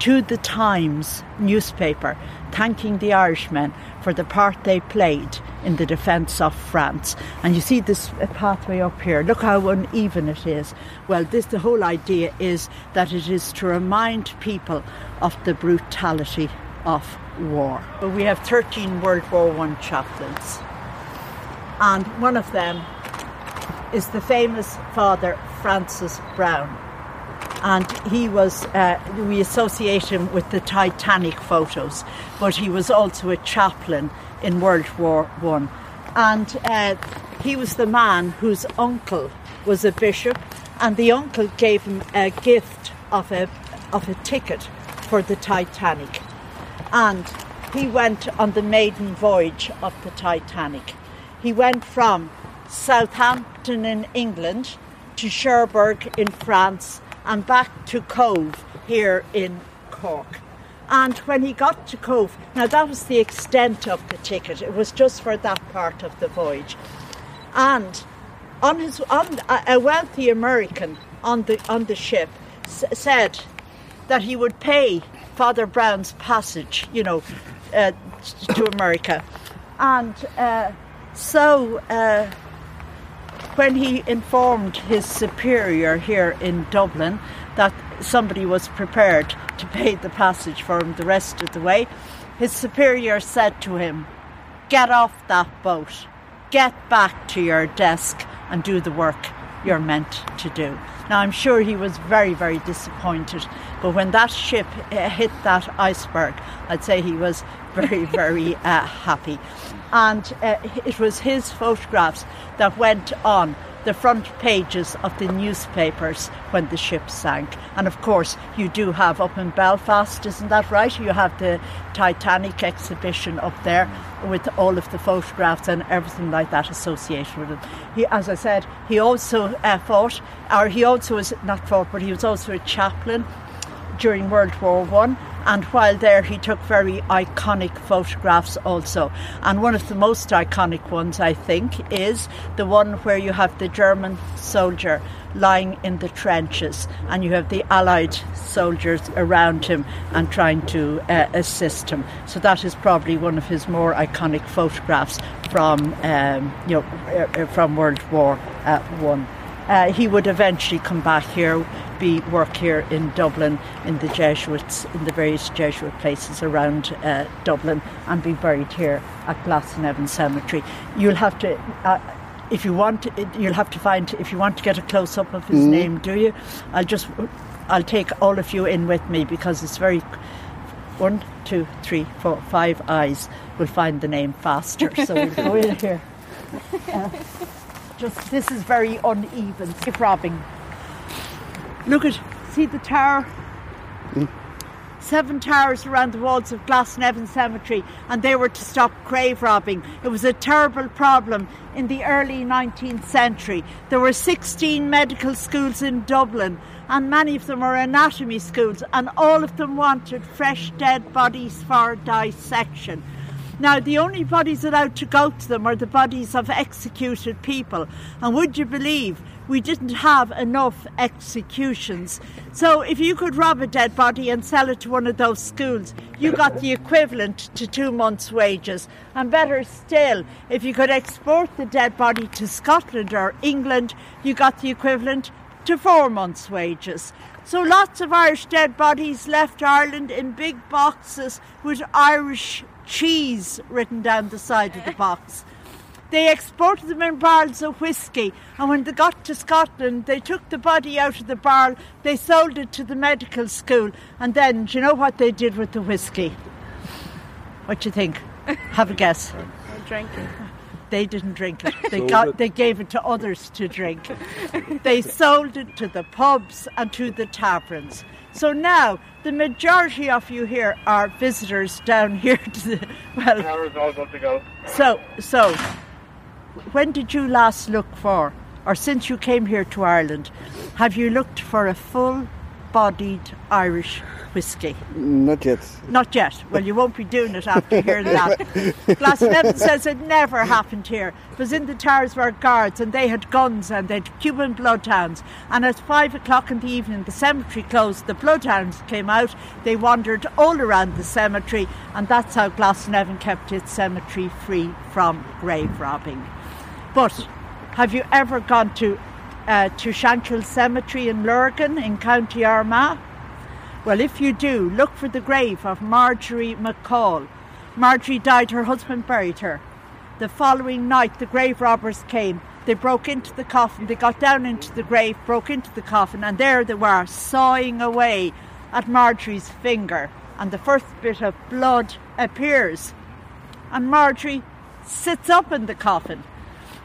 to the Times newspaper, thanking the Irishmen for the part they played in the defence of France. And you see this pathway up here. Look how uneven it is. Well, this the whole idea is that it is to remind people of the brutality of war. We have 13 World War One chaplains, and one of them is the famous Father Francis Browne and he was uh, we associate him with the Titanic photos, but he was also a chaplain in World War One, and uh, he was the man whose uncle was a bishop, and the uncle gave him a gift of a of a ticket for the Titanic, and he went on the maiden voyage of the Titanic. He went from Southampton in England to Cherbourg in France and back to Cobh here in Cork. And when he got to Cobh, now that was the extent of the ticket, it was just for that part of the voyage. And on his on a- wealthy American on the on the ship s- said that he would pay Father Browne's passage, you know, uh, to America, and uh, so uh, when he informed his superior here in Dublin that somebody was prepared to pay the passage for him the rest of the way, his superior said to him, Get off that boat, get back to your desk and do the work you're meant to do. Now, I'm sure he was very, very disappointed, but when that ship uh, hit that iceberg, I'd say he was very, <laughs> very uh, happy. And uh, it was his photographs that went on the front pages of the newspapers when the ship sank. And of course, you do have up in Belfast, isn't that right? You have the Titanic exhibition up there with all of the photographs and everything like that associated with it. He, as I said, he also uh, fought, or he also was not fought, but he was also a chaplain during World War One. And while there, he took very iconic photographs also. And one of the most iconic ones, I think, is the one where you have the German soldier lying in the trenches and you have the Allied soldiers around him and trying to uh, assist him. So that is probably one of his more iconic photographs from, um, you know, uh, uh, from World War uh, One. Uh, he would eventually come back here, be work here in Dublin in the Jesuits, in the various Jesuit places around uh, Dublin, and be buried here at Glasnevin Cemetery. You'll have to. Uh, if you want, you'll have to find. If you want to get a close up of his name, do you? I'll just, I'll take all of you in with me because it's very. One, two, three, four, five eyes will find the name faster. So we'll go in here. <laughs> Uh, just this is very uneven. Keep robbing. Look at see the tower. Hmm? Seven towers around the walls of Glasnevin Cemetery, and they were to stop grave robbing. It was a terrible problem in the early 19th century. There were 16 medical schools in Dublin, and many of them were anatomy schools, and all of them wanted fresh dead bodies for dissection. Now, the only bodies allowed to go to them are the bodies of executed people. And would you believe we didn't have enough executions? So, if you could rob a dead body and sell it to one of those schools, you got the equivalent to two months' wages. And better still, if you could export the dead body to Scotland or England, you got the equivalent to four months' wages. So lots of Irish dead bodies left Ireland in big boxes with Irish cheese written down the side of the box. They exported them in barrels of whiskey, and when they got to Scotland, they took the body out of the barrel, they sold it to the medical school, and then, do you know what they did with the whiskey? What do you think? <laughs> Have a guess. Drinking. They didn't drink it. They got. They gave it to others to drink. they sold it to the pubs and to the taverns. So now the majority of you here are visitors down here <laughs> to the well. Hours all to go. So so, when did you last look for, or since you came here to Ireland, have you looked for a full-bodied Irish whiskey? Not yet. Not yet. Well, you won't be doing it after hearing that. <laughs> Glasnevin says it never happened here. It was in the towers were guards and they had guns and they had Cuban bloodhounds. And at five o'clock in the evening, the cemetery closed. The bloodhounds came out. They wandered all around the cemetery, and that's how Glasnevin kept its cemetery free from grave robbing. But have you ever gone to uh, to Shankill Cemetery in Lurgan in County Armagh? Well, if you do, look for the grave of Marjorie McCall. Marjorie died, her husband buried her. The following night, the grave robbers came. They broke into the coffin, they got down into the grave, broke into the coffin, and there they were, sawing away at Marjorie's finger. And the first bit of blood appears. And Marjorie sits up in the coffin.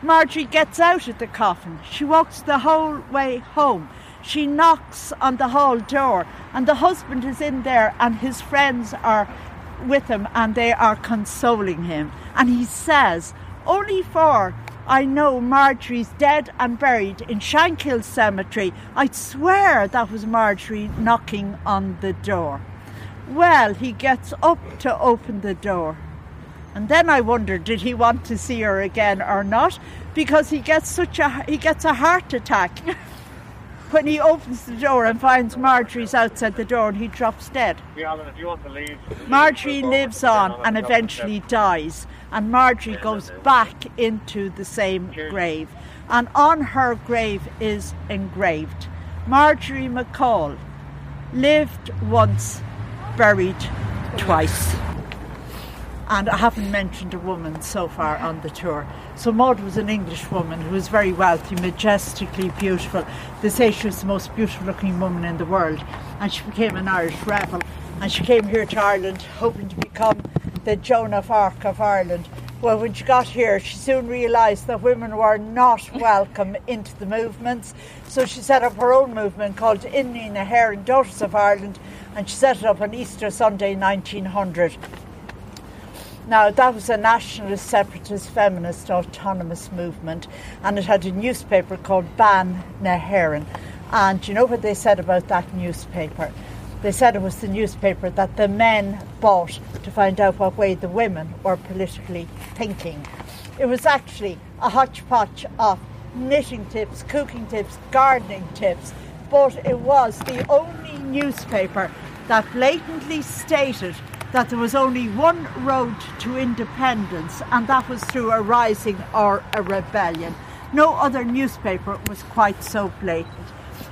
Marjorie gets out of the coffin. She walks the whole way home. She knocks on the hall door, and the husband is in there, and his friends are with him, and they are consoling him. And he says, Only for I know Marjorie's dead and buried in Shankill Cemetery. I'd swear that was Marjorie knocking on the door. Well, he gets up to open the door. And then I wonder, did he want to see her again or not? Because he gets such a he gets a heart attack <laughs> when he opens the door and finds Marjorie's outside the door and he drops dead. Yeah, if you want to leave. Marjorie lives on and eventually dies, and Marjorie goes back into the same grave. And on her grave is engraved Marjorie McCall lived once, buried twice. And I haven't mentioned a woman so far on the tour. So Maud was an English woman who was very wealthy, majestically beautiful. They say she was the most beautiful looking woman in the world. And she became an Irish rebel. And she came here to Ireland hoping to become the Joan of Arc of Ireland. Well, when she got here, she soon realised that women were not <laughs> welcome into the movements. So she set up her own movement called Inghinidhe na hÉireann Daughters of Ireland. And she set it up on Easter Sunday 1900. Now, that was a nationalist, separatist, feminist, autonomous movement, and it had a newspaper called Bean na. And you know what they said about that newspaper? They said it was the newspaper that the men bought to find out what way the women were politically thinking. It was actually a hodgepodge of knitting tips, cooking tips, gardening tips, but it was the only newspaper that blatantly stated that there was only one road to independence, and that was through a rising or a rebellion. No other newspaper was quite so blatant.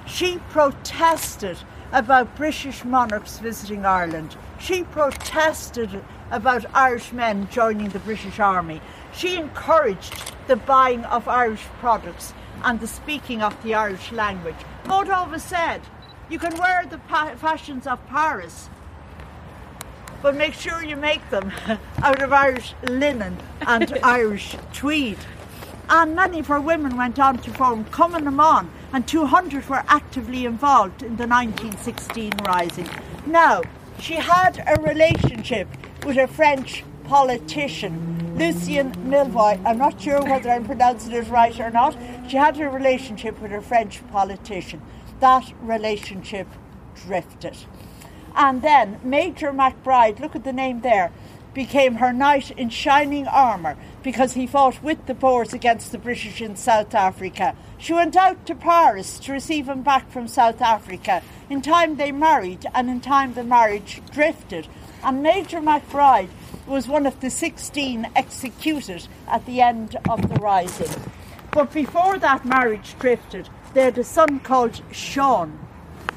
She protested about British monarchs visiting Ireland. She protested about Irish men joining the British Army. She encouraged the buying of Irish products and the speaking of the Irish language. Always said, you can wear the pa- fashions of Paris, but make sure you make them <laughs> out of Irish linen and <laughs> Irish tweed. And many of her women went on to form Cumann na mBan, and 200 were actively involved in the 1916 rising. Now, she had a relationship with a French politician, Lucien Millevoye. I'm not sure whether I'm pronouncing it right or not. She had a relationship with a French politician. That relationship drifted. And then Major MacBride, look at the name there. became her knight in shining armour because he fought with the Boers against the British in South Africa. She went out to Paris to receive him back from South Africa. In time they married, and in time the marriage drifted. And Major MacBride was one of the 16 executed at the end of the rising. But before that marriage drifted, they had a son called Sean.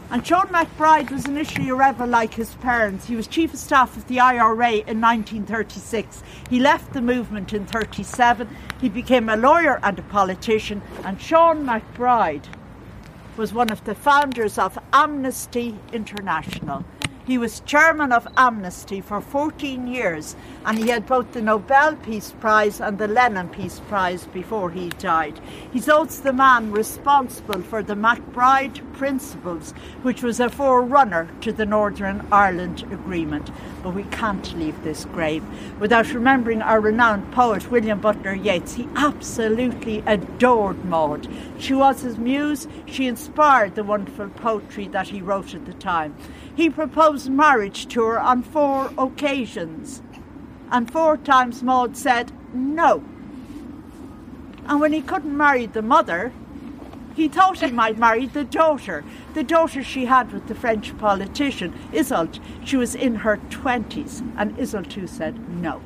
And Sean MacBride was initially a rebel like his parents. He was chief of staff of the IRA in 1936. He left the movement in 37. He became a lawyer and a politician. And Sean MacBride was one of the founders of Amnesty International. He was chairman of Amnesty for 14 years and he had both the Nobel Peace Prize and the Lenin Peace Prize before he died. He's also the man responsible for the MacBride Principles, which was a forerunner to the Northern Ireland Agreement. But we can't leave this grave without remembering our renowned poet William Butler Yeats. He absolutely adored Maud. She was his muse, she inspired the wonderful poetry that he wrote at the time. He proposed marriage to her on four occasions, and four times Maud said no. And when he couldn't marry the mother, he thought he might marry the daughter, the daughter she had with the French politician, Isolde. She was in her 20s, and Isolde too said no.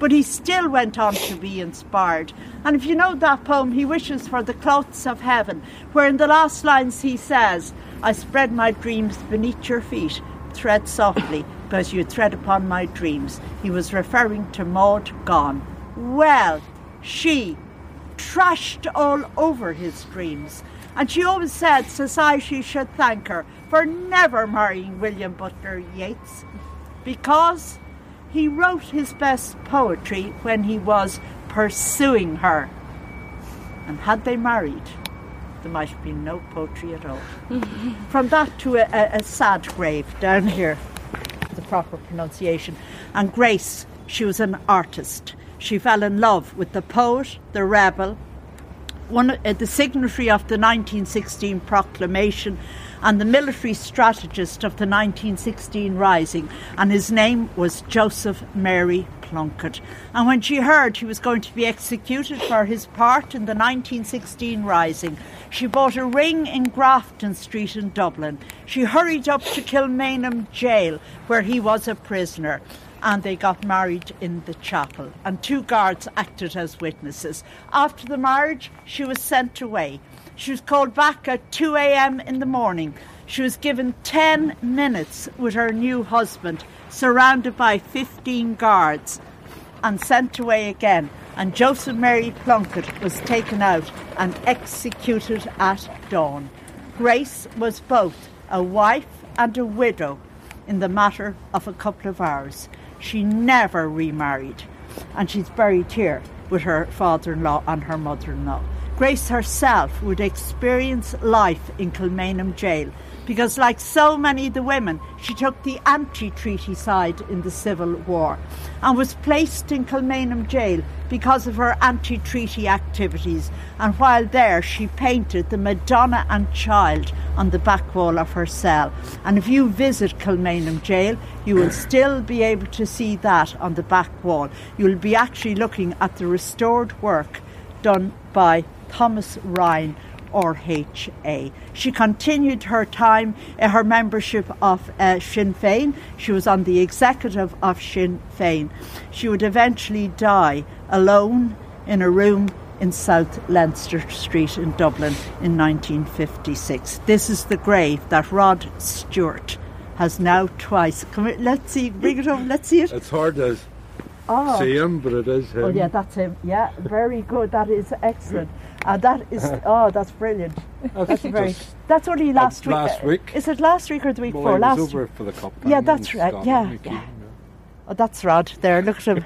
But he still went on to be inspired. And if you know that poem, he wishes for the cloths of heaven, where in the last lines he says, I spread my dreams beneath your feet. Tread softly, because you tread upon my dreams. He was referring to Maud Gonne. Well, she trashed all over his dreams. And she always said society should thank her for never marrying William Butler Yeats because he wrote his best poetry when he was pursuing her. And had they married, there might have been no poetry at all. From that to a, a, a sad grave down here, the proper pronunciation. And Grace, she was an artist. She fell in love with the poet, the rebel, one, uh, the signatory of the 1916 proclamation, and the military strategist of the 1916 rising, and his name was Joseph Mary Plunkett. And when she heard he was going to be executed for his part in the 1916 rising, she bought a ring in Grafton Street in Dublin. She hurried up to Kilmainham jail, where he was a prisoner and they got married in the chapel. And two guards acted as witnesses. After the marriage, she was sent away. She was called back at 2 a.m. in the morning. She was given 10 minutes with her new husband, surrounded by 15 guards, and sent away again. And Joseph Mary Plunkett was taken out and executed at dawn. Grace was both a wife and a widow in the matter of a couple of hours. She never remarried, and she's buried here with her father in law and her mother in law. Grace herself would experience life in Kilmainham jail because, like so many of the women, she took the anti treaty side in the Civil War and was placed in Kilmainham jail because of her anti treaty activities. And while there, she painted the Madonna and Child on the back wall of her cell. And if you visit Kilmainham jail, you will still be able to see that on the back wall. You'll be actually looking at the restored work done by Thomas Ryan RHA. She continued her time, uh, her membership of uh, Sinn Féin. She was on the executive of Sinn Féin. She would eventually die alone in a room in South Leinster Street in Dublin in 1956. This is the grave that Rod Stewart has now twice. Come here, let's see, bring it home, let's see it. It's hard to Oh. see him, but it is him. Oh yeah, that's him. Yeah, very good. That is excellent. Uh, that is <laughs> oh, that's brilliant. That's very. That's only last week. last week. Is it last week or the week Well, before? Last. over week. for the cup. Yeah, that's right, yeah, yeah. You know. Oh, that's Rod there. Look at him.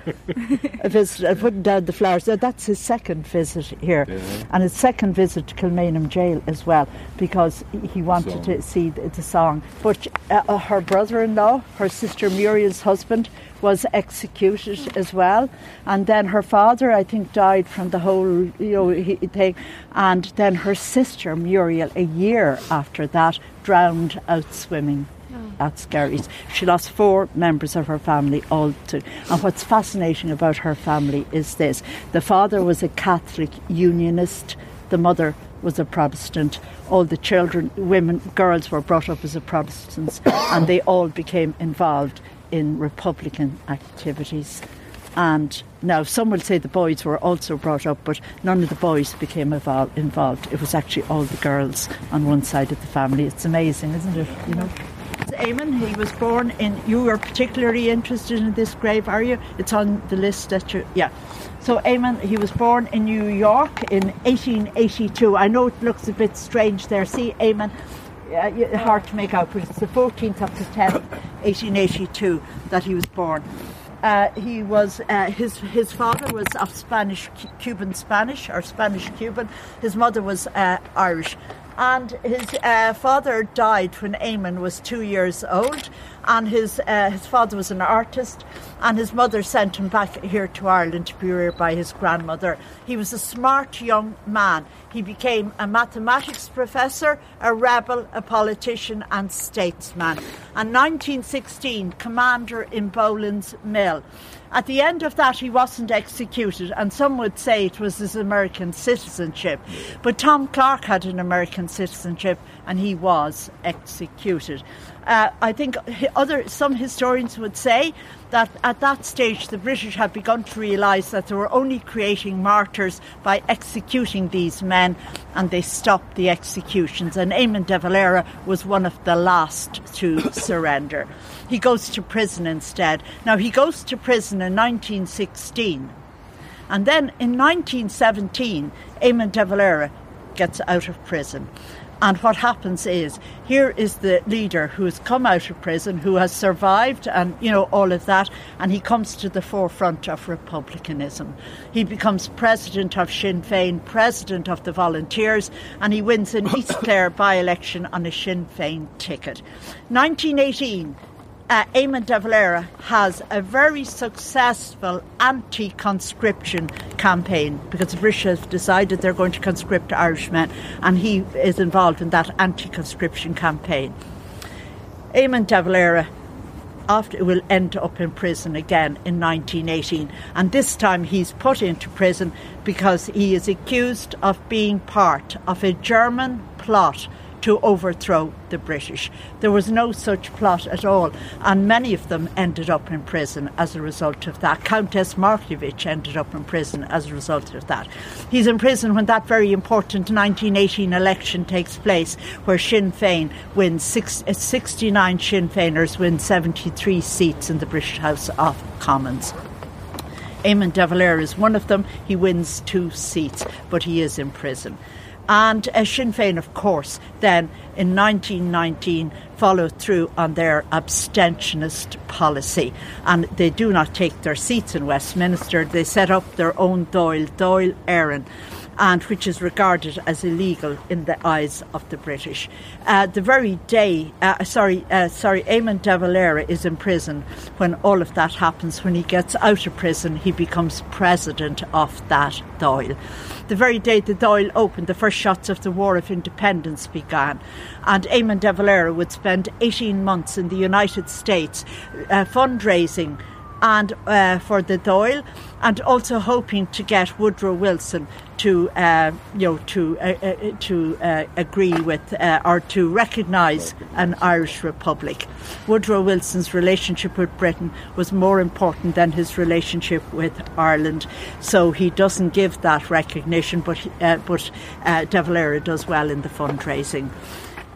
If it's uh, putting down the flowers. Uh, That's his second visit here, Yeah. and his second visit to Kilmainham Jail as well, because he- he wanted to see the, the song. But uh, uh, her brother-in-law, her sister Muriel's husband, was executed as well, and then her father, I think, died from the whole you know he, thing, and then her sister Muriel, a year after that, drowned out swimming at Skerries. She lost four members of her family all to. And what's fascinating about her family is this: the father was a Catholic Unionist, the mother was a Protestant. All the children, women, girls were brought up as a Protestants, <coughs> and they all became involved in Republican activities. And now some will say the boys were also brought up, but none of the boys became involved. It was actually all the girls on one side of the family. It's amazing, isn't it? You know. Eamon, he was born in. You were particularly interested in this grave, are you? It's on the list that you. Yeah. So Eamon, he was born in New York in 1882. I know it looks a bit strange there. See, Eamon, uh, hard to make out, but it's the 14th of the 10th, 1882, that he was born. Uh, he was uh, his his father was of Spanish Cuban Spanish or Spanish Cuban. His mother was uh, Irish, and his uh, father died when Eamon was two years old, and his uh, his father was an artist, and his mother sent him back here to Ireland to be reared by his grandmother. He was a smart young man. He became a mathematics professor, a rebel, a politician, and statesman. And 1916, commander in Boland's Mill. At the end of that, he wasn't executed, and some would say it was his American citizenship. But Tom Clarke had an American citizenship, and he was executed. Uh, I think other some historians would say that at that stage the British had begun to realise that they were only creating martyrs by executing these men, and they stopped the executions. And Eamon de Valera was one of the last to surrender. He goes to prison instead. Now he goes to prison in 1916, and then in 1917, Eamon de Valera gets out of prison. And what happens is, here is the leader who has come out of prison, who has survived, and you know all of that, and he comes to the forefront of republicanism. He becomes president of Sinn Féin, president of the Volunteers, and he wins an East <coughs> Clare by-election on a Sinn Féin ticket. 1918, uh, Eamon de Valera has a very successful anti conscription campaign because the British have decided they're going to conscript Irishmen, and he is involved in that anti conscription campaign. Eamon de Valera after will end up in prison again in 1918 and this time he's put into prison because he is accused of being part of a German plot to overthrow the British. There was no such plot at all, and many of them ended up in prison as a result of that. Countess Markievicz ended up in prison as a result of that. He's in prison when that very important 1918 election takes place, where Sinn Féin wins six, uh, 69 Sinn Féiners win 73 seats in the British House of Commons. Eamon de Valera is one of them. He wins two seats, but he is in prison. And uh, Sinn Féin, of course, then in 1919 followed through on their abstentionist policy. And they do not take their seats in Westminster. They set up their own Dáil, Dáil Éireann and which is regarded as illegal in the eyes of the British. Uh, the very day, uh, sorry, uh, sorry, Eamon de Valera is in prison when all of that happens. When he gets out of prison, he becomes president of that Dáil. The very day the Dáil opened, the first shots of the War of Independence began, and Eamon de Valera would spend 18 months in the United States uh, fundraising and uh, for the Dáil, and also hoping to get Woodrow Wilson to uh, you know to uh, uh to uh, agree with uh, or to recognise an Irish republic. Woodrow Wilson's relationship with Britain was more important than his relationship with Ireland, so he doesn't give that recognition. But but De Valera does well in the fundraising.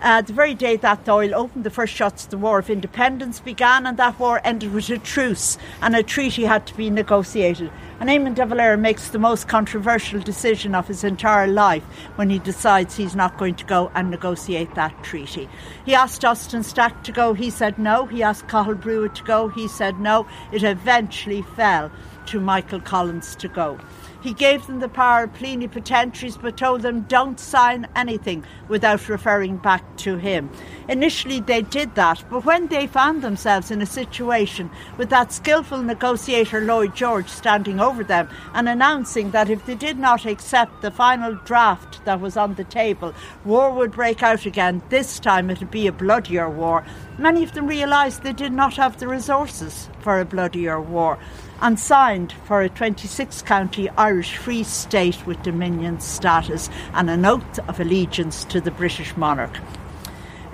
Uh, the very day that Dáil opened, the first shots of the War of Independence began, and that war ended with a truce, and a treaty had to be negotiated. And Eamon de Valera makes the most controversial decision of his entire life when he decides he's not going to go and negotiate that treaty. He asked Austin Stack to go, he said no. He asked Cathal Brugha to go, he said no. It eventually fell to Michael Collins to go. He gave them the power of plenipotentiaries but told them don't sign anything without referring back to him. Initially, they did that, but when they found themselves in a situation with that skillful negotiator Lloyd George standing over over them and announcing that if they did not accept the final draft that was on the table, war would break out again. This time it would be a bloodier war. Many of them realised they did not have the resources for a bloodier war and signed for a 26 county Irish Free State with Dominion status and an oath of allegiance to the British monarch.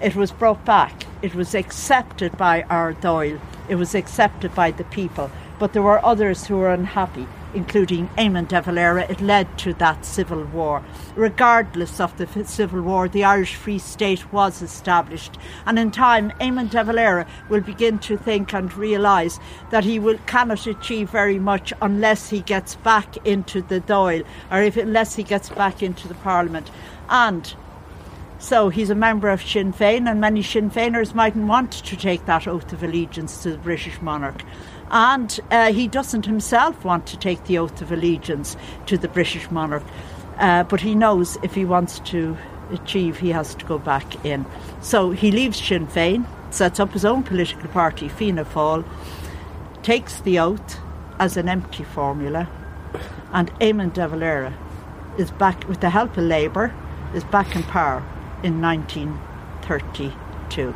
It was brought back. It was accepted by our Dáil. It was accepted by the people. But there were others who were unhappy, including Eamon de Valera. It led to that civil war. Regardless of the civil war, the Irish Free State was established. And in time, Eamon de Valera will begin to think and realise that he will, cannot achieve very much unless he gets back into the Dáil, or if, unless he gets back into the Parliament. And so he's a member of Sinn Féin, and many Sinn Féiners mightn't want to take that oath of allegiance to the British monarch. And uh, he doesn't himself want to take the oath of allegiance to the British monarch. Uh, but he knows if he wants to achieve, he has to go back in. So he leaves Sinn Féin, sets up his own political party, Fianna Fáil, takes the oath as an empty formula, and Eamon de Valera is back, with the help of Labour, is back in power in 1932.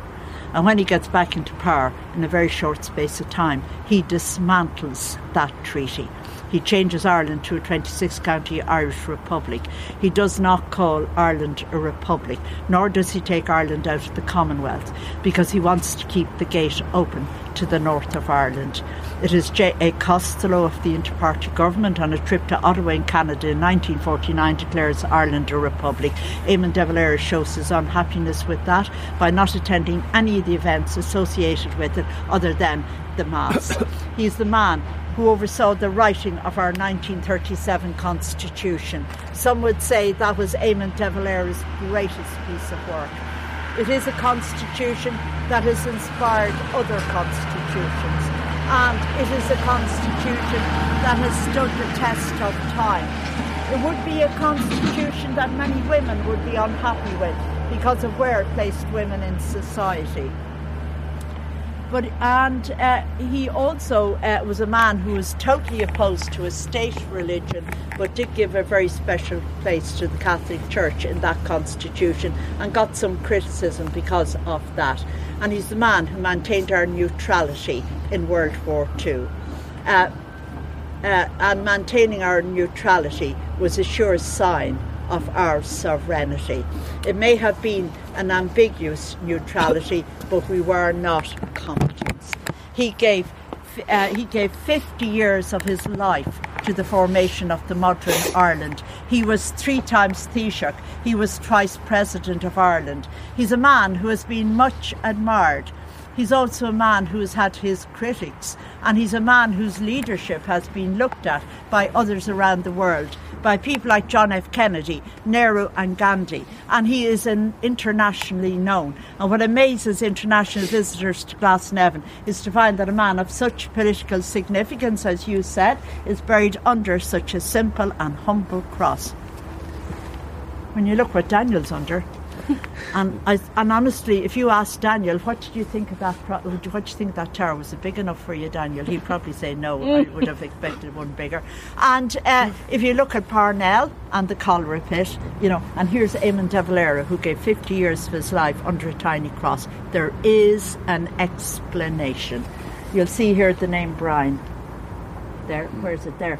And when he gets back into power in a very short space of time, he dismantles that treaty. He changes Ireland to a 26 county Irish republic. He does not call Ireland a republic, nor does he take Ireland out of the Commonwealth, because he wants to keep the gate open to the north of Ireland. It is J. A. Costello of the Inter-Party Government on a trip to Ottawa in Canada in 1949 declares Ireland a republic. Eamon de Valera shows his unhappiness with that by not attending any of the events associated with it other than the Mass. <coughs> He's the man who oversaw the writing of our 1937 Constitution. Some would say that was Eamon de Valera's greatest piece of work. It is a constitution that has inspired other constitutions, and it is a constitution that has stood the test of time. It would be a constitution that many women would be unhappy with because of where it placed women in society but and uh, he also uh, was a man who was totally opposed to a state religion, but did give a very special place to the Catholic Church in that constitution, and got some criticism because of that. And he's the man who maintained our neutrality in World War II. Uh, uh, and maintaining our neutrality was a sure sign of our sovereignty. It may have been an ambiguous neutrality, but we were not combatants. He gave, uh, he gave 50 years of his life to the formation of the modern Ireland. He was three times Taoiseach. He was twice President of Ireland. He's a man who has been much admired. He's also a man who has had his critics, and he's a man whose leadership has been looked at by others around the world by people like John F. Kennedy, Nehru, and Gandhi, and he is an internationally known. And what amazes international visitors to Glasnevin is to find that a man of such political significance, as you said, is buried under such a simple and humble cross. When you look what Daniel's under, <laughs> and I, and honestly, if you ask Daniel, what did you think of that? What do you think that tower was it big enough for you, Daniel? He'd probably say no. I would have expected one bigger. And uh, if you look at Parnell and the cholera pit, you know, and here's Eamon de Valera who gave 50 years of his life under a tiny cross. There is an explanation. You'll see here the name Brian. There, where's it there?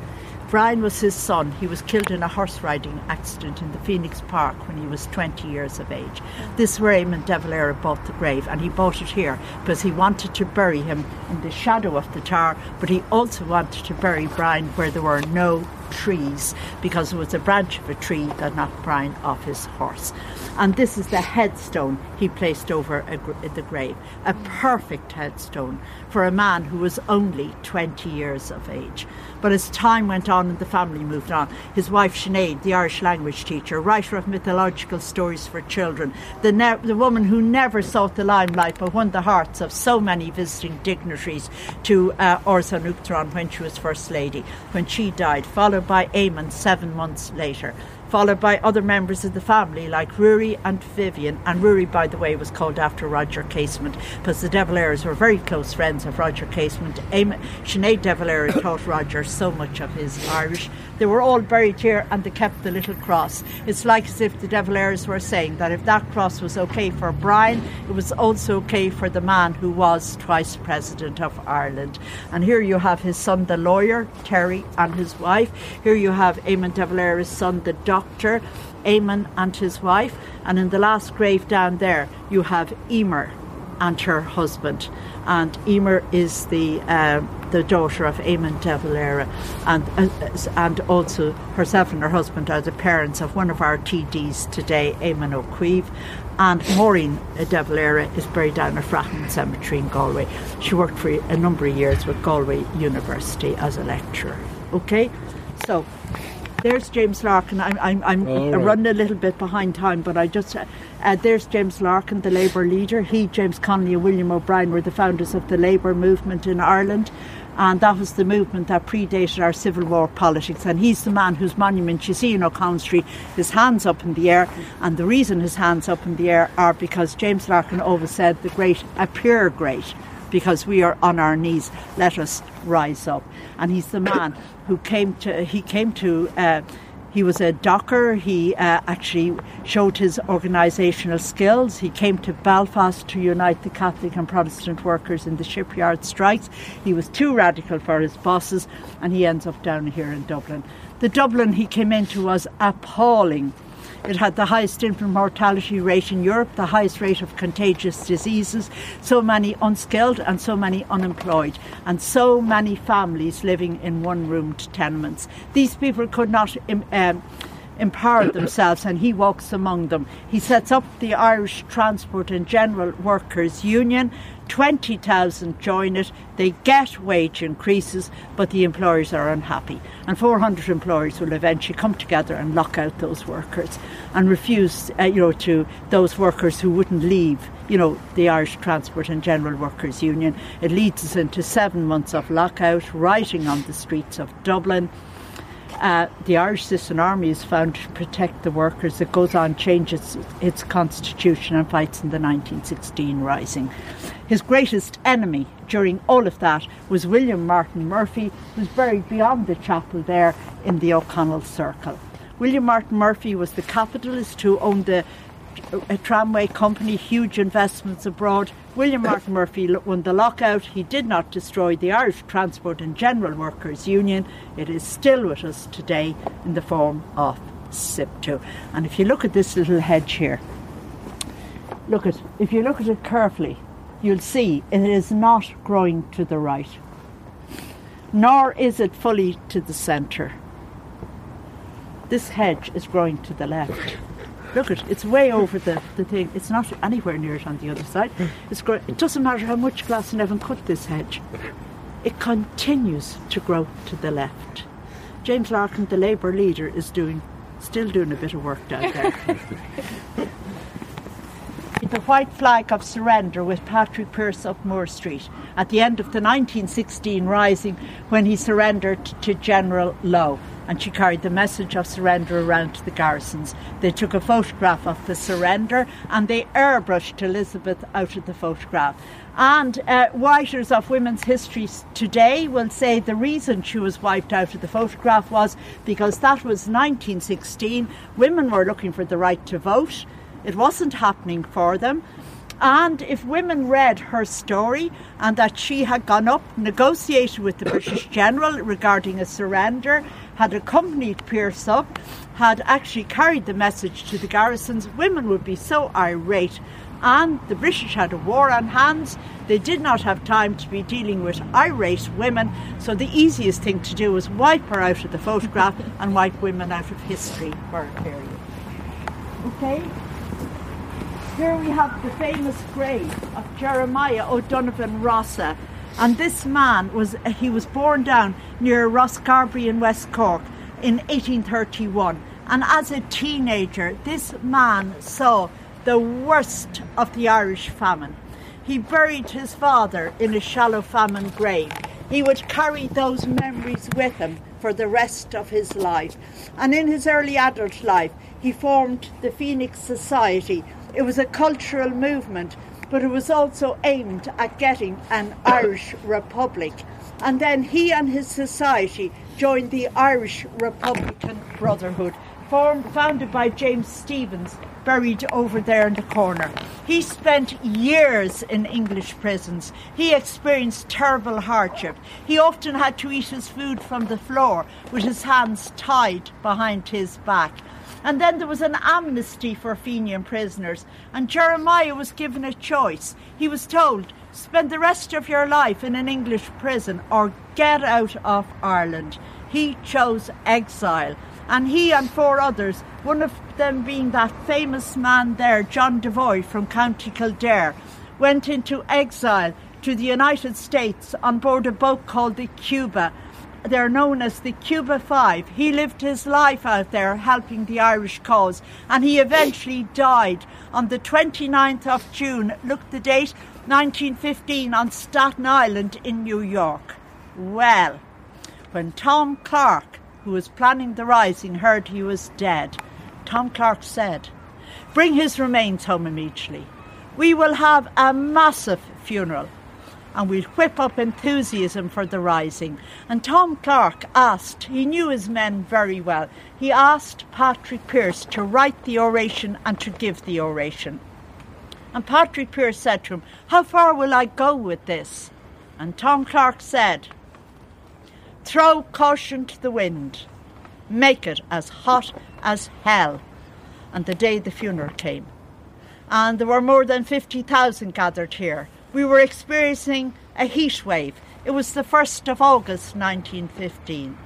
Brian was his son. He was killed in a horse riding accident in the Phoenix Park when he was 20 years of age. This Raymond de Valera bought the grave and he bought it here because he wanted to bury him in the shadow of the tower, but he also wanted to bury Brian where there were no trees because it was a branch of a tree that knocked Brian off his horse. And this is the headstone he placed over gr- the grave. A perfect headstone for a man who was only 20 years of age. But as time went on and the family moved on, his wife Sinead, the Irish language teacher, writer of mythological stories for children, the, ne- the woman who never sought the limelight but won the hearts of so many visiting dignitaries to uh, Áras an when she was First Lady, when she died, followed by Eamon seven months later followed by other members of the family like Rory and Vivian. And Rory, by the way, was called after Roger Casement because the De Valera's were very close friends of Roger Casement. Am- Sinead De Valera taught Roger so much of his Irish. They were all buried here and they kept the little cross. It's like as if the De Valera's were saying that if that cross was okay for Brian, it was also okay for the man who was twice president of Ireland. And here you have his son, the lawyer, Terry, and his wife. Here you have Eamon De Valera's son, the doctor, Eamon and his wife. And in the last grave down there, you have Emer and her husband. And Emer is the uh, the daughter of Eamon De Valera, and uh, and also herself and her husband are the parents of one of our TDs today, Eamon Ó Cuív. And Maureen De Valera is buried down at Fratton Cemetery in Galway. She worked for a number of years with Galway University as a lecturer. Okay, so there's James Larkin. I'm, I'm, I'm right. running a little bit behind time, but I just. Uh, there's James Larkin, the Labour leader. He, James Connolly, and William O'Brien were the founders of the Labour movement in Ireland. And that was the movement that predated our Civil War politics. And he's the man whose monument you see in O'Connell Street, his hands up in the air. And the reason his hands up in the air are because James Larkin always said the great appear great because we are on our knees. Let us rise up. And he's the man who came to. He came to. Uh, he was a docker. He uh, actually showed his organisational skills. He came to Belfast to unite the Catholic and Protestant workers in the shipyard strikes. He was too radical for his bosses, and he ends up down here in Dublin. The Dublin he came into was appalling. It had the highest infant mortality rate in Europe, the highest rate of contagious diseases, so many unskilled and so many unemployed, and so many families living in one roomed tenements. These people could not. Um, empower themselves and he walks among them. He sets up the Irish Transport and General Workers Union. 20,000 join it. They get wage increases, but the employers are unhappy. And 400 employers will eventually come together and lock out those workers and refuse, uh, you know, to those workers who wouldn't leave, you know, the Irish Transport and General Workers Union. It leads us into seven months of lockout, rioting on the streets of Dublin. Uh, the Irish Citizen Army is founded to protect the workers. It goes on, changes its constitution, and fights in the 1916 Rising. His greatest enemy during all of that was William Martin Murphy, who's buried beyond the chapel there in the O'Connell Circle. William Martin Murphy was the capitalist who owned the a tramway company, huge investments abroad. William <coughs> Martin Murphy won the lockout. He did not destroy the Irish Transport and General Workers Union. It is still with us today in the form of SIPTU. And if you look at this little hedge here, look at if you look at it carefully, you'll see it is not growing to the right, nor is it fully to the centre. This hedge is growing to the left. Look at it's way over the, the thing. It's not anywhere near it on the other side. It's grow- it doesn't matter how much Glasnevin cut this hedge. It continues to grow to the left. James Larkin, the Labour leader, is doing still doing a bit of work down there. <laughs> the white flag of surrender with Patrick Pearse up Moore Street at the end of the 1916 Rising when he surrendered to General Lowe. And she carried the message of surrender around to the garrisons. They took a photograph of the surrender and they airbrushed Elizabeth out of the photograph. And uh, writers of women's history today will say the reason she was wiped out of the photograph was because that was 1916. Women were looking for the right to vote. It wasn't happening for them. And if women read her story and that she had gone up, negotiated with the British general regarding a surrender, had accompanied Pearse up, had actually carried the message to the garrisons, women would be so irate. And the British had a war on hands. They did not have time to be dealing with irate women. So the easiest thing to do was wipe her out of the photograph and wipe women out of history for a period. Okay? Here we have the famous grave of Jeremiah O'Donovan Rossa. And this man was he was born down near Rosscarbery in West Cork in 1831. And as a teenager, this man saw the worst of the Irish famine. He buried his father in a shallow famine grave. He would carry those memories with him for the rest of his life. And in his early adult life, he formed the Phoenix Society. It was a cultural movement, but it was also aimed at getting an <coughs> Irish Republic. And then he and his society joined the Irish Republican Brotherhood, formed, founded by James Stephens, buried over there in the corner. He spent years in English prisons. He experienced terrible hardship. He often had to eat his food from the floor with his hands tied behind his back. And then there was an amnesty for Fenian prisoners, and Jeremiah was given a choice. He was told, spend the rest of your life in an English prison or get out of Ireland. He chose exile, and he and four others, one of them being that famous man there, John Devoy from County Kildare, went into exile to the United States on board a boat called the Cuba they're known as the Cuba Five. He lived his life out there helping the Irish cause and he eventually died on the 29th of June, look the date, 1915 on Staten Island in New York. Well, when Tom Clarke, who was planning the rising, heard he was dead, Tom Clarke said, Bring his remains home immediately. We will have a massive funeral and we'll whip up enthusiasm for the rising. And Tom Clarke asked, he knew his men very well, he asked Patrick Pearse to write the oration and to give the oration. And Patrick Pearse said to him, How far will I go with this? And Tom Clarke said, Throw caution to the wind, make it as hot as hell. And the day the funeral came. And there were more than 50,000 gathered here we were experiencing a heat wave. It was the 1st of August 1915,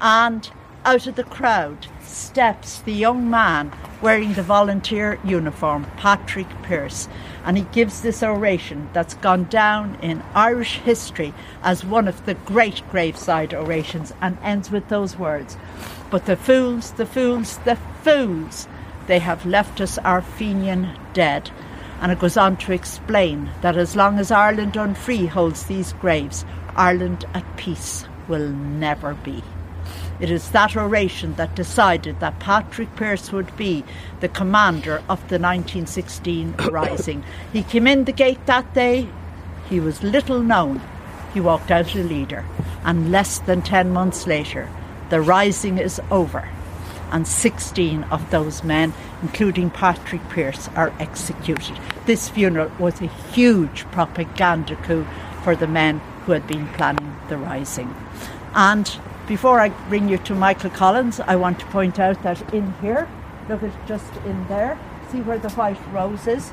and out of the crowd steps the young man wearing the volunteer uniform, Patrick Pearse, and he gives this oration that's gone down in Irish history as one of the great graveside orations and ends with those words But the fools, the fools, the fools, they have left us our Fenian dead. And it goes on to explain that as long as Ireland unfree holds these graves, Ireland at peace will never be. It is that oration that decided that Patrick Pearse would be the commander of the 1916 <coughs> Rising. He came in the gate that day, he was little known. He walked out a leader, and less than 10 months later, the Rising is over and 16 of those men, including Patrick Pearse, are executed. This funeral was a huge propaganda coup for the men who had been planning the rising. And before I bring you to Michael Collins, I want to point out that in here, look at just in there, see where the white rose is,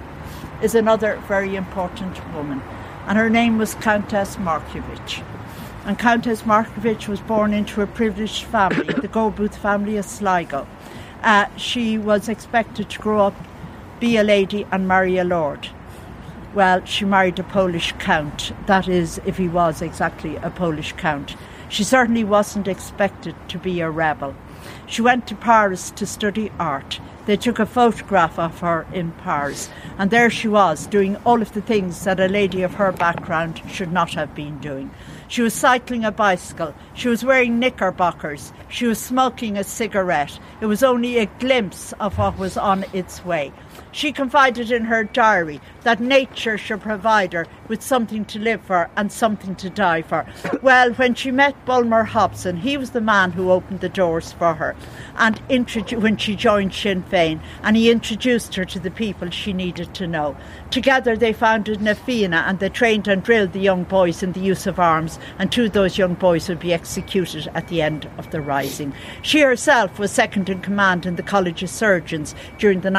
is another very important woman. And her name was Countess Markievicz and Countess Markievicz was born into a privileged family, the Gore-Booth family of Sligo. Uh, she was expected to grow up, be a lady, and marry a lord. Well, she married a Polish count. That is, if he was exactly a Polish count. She certainly wasn't expected to be a rebel. She went to Paris to study art. They took a photograph of her in Paris, and there she was, doing all of the things that a lady of her background should not have been doing. She was cycling a bicycle. She was wearing knickerbockers. She was smoking a cigarette. It was only a glimpse of what was on its way. She confided in her diary that nature should provide her with something to live for and something to die for. Well, when she met Bulmer Hobson, he was the man who opened the doors for her and introdu- when she joined Sinn Féin, and he introduced her to the people she needed to know. Together they founded Na Fianna and they trained and drilled the young boys in the use of arms, and two of those young boys would be executed at the end of the rising. She herself was second in command in the College of Surgeons during the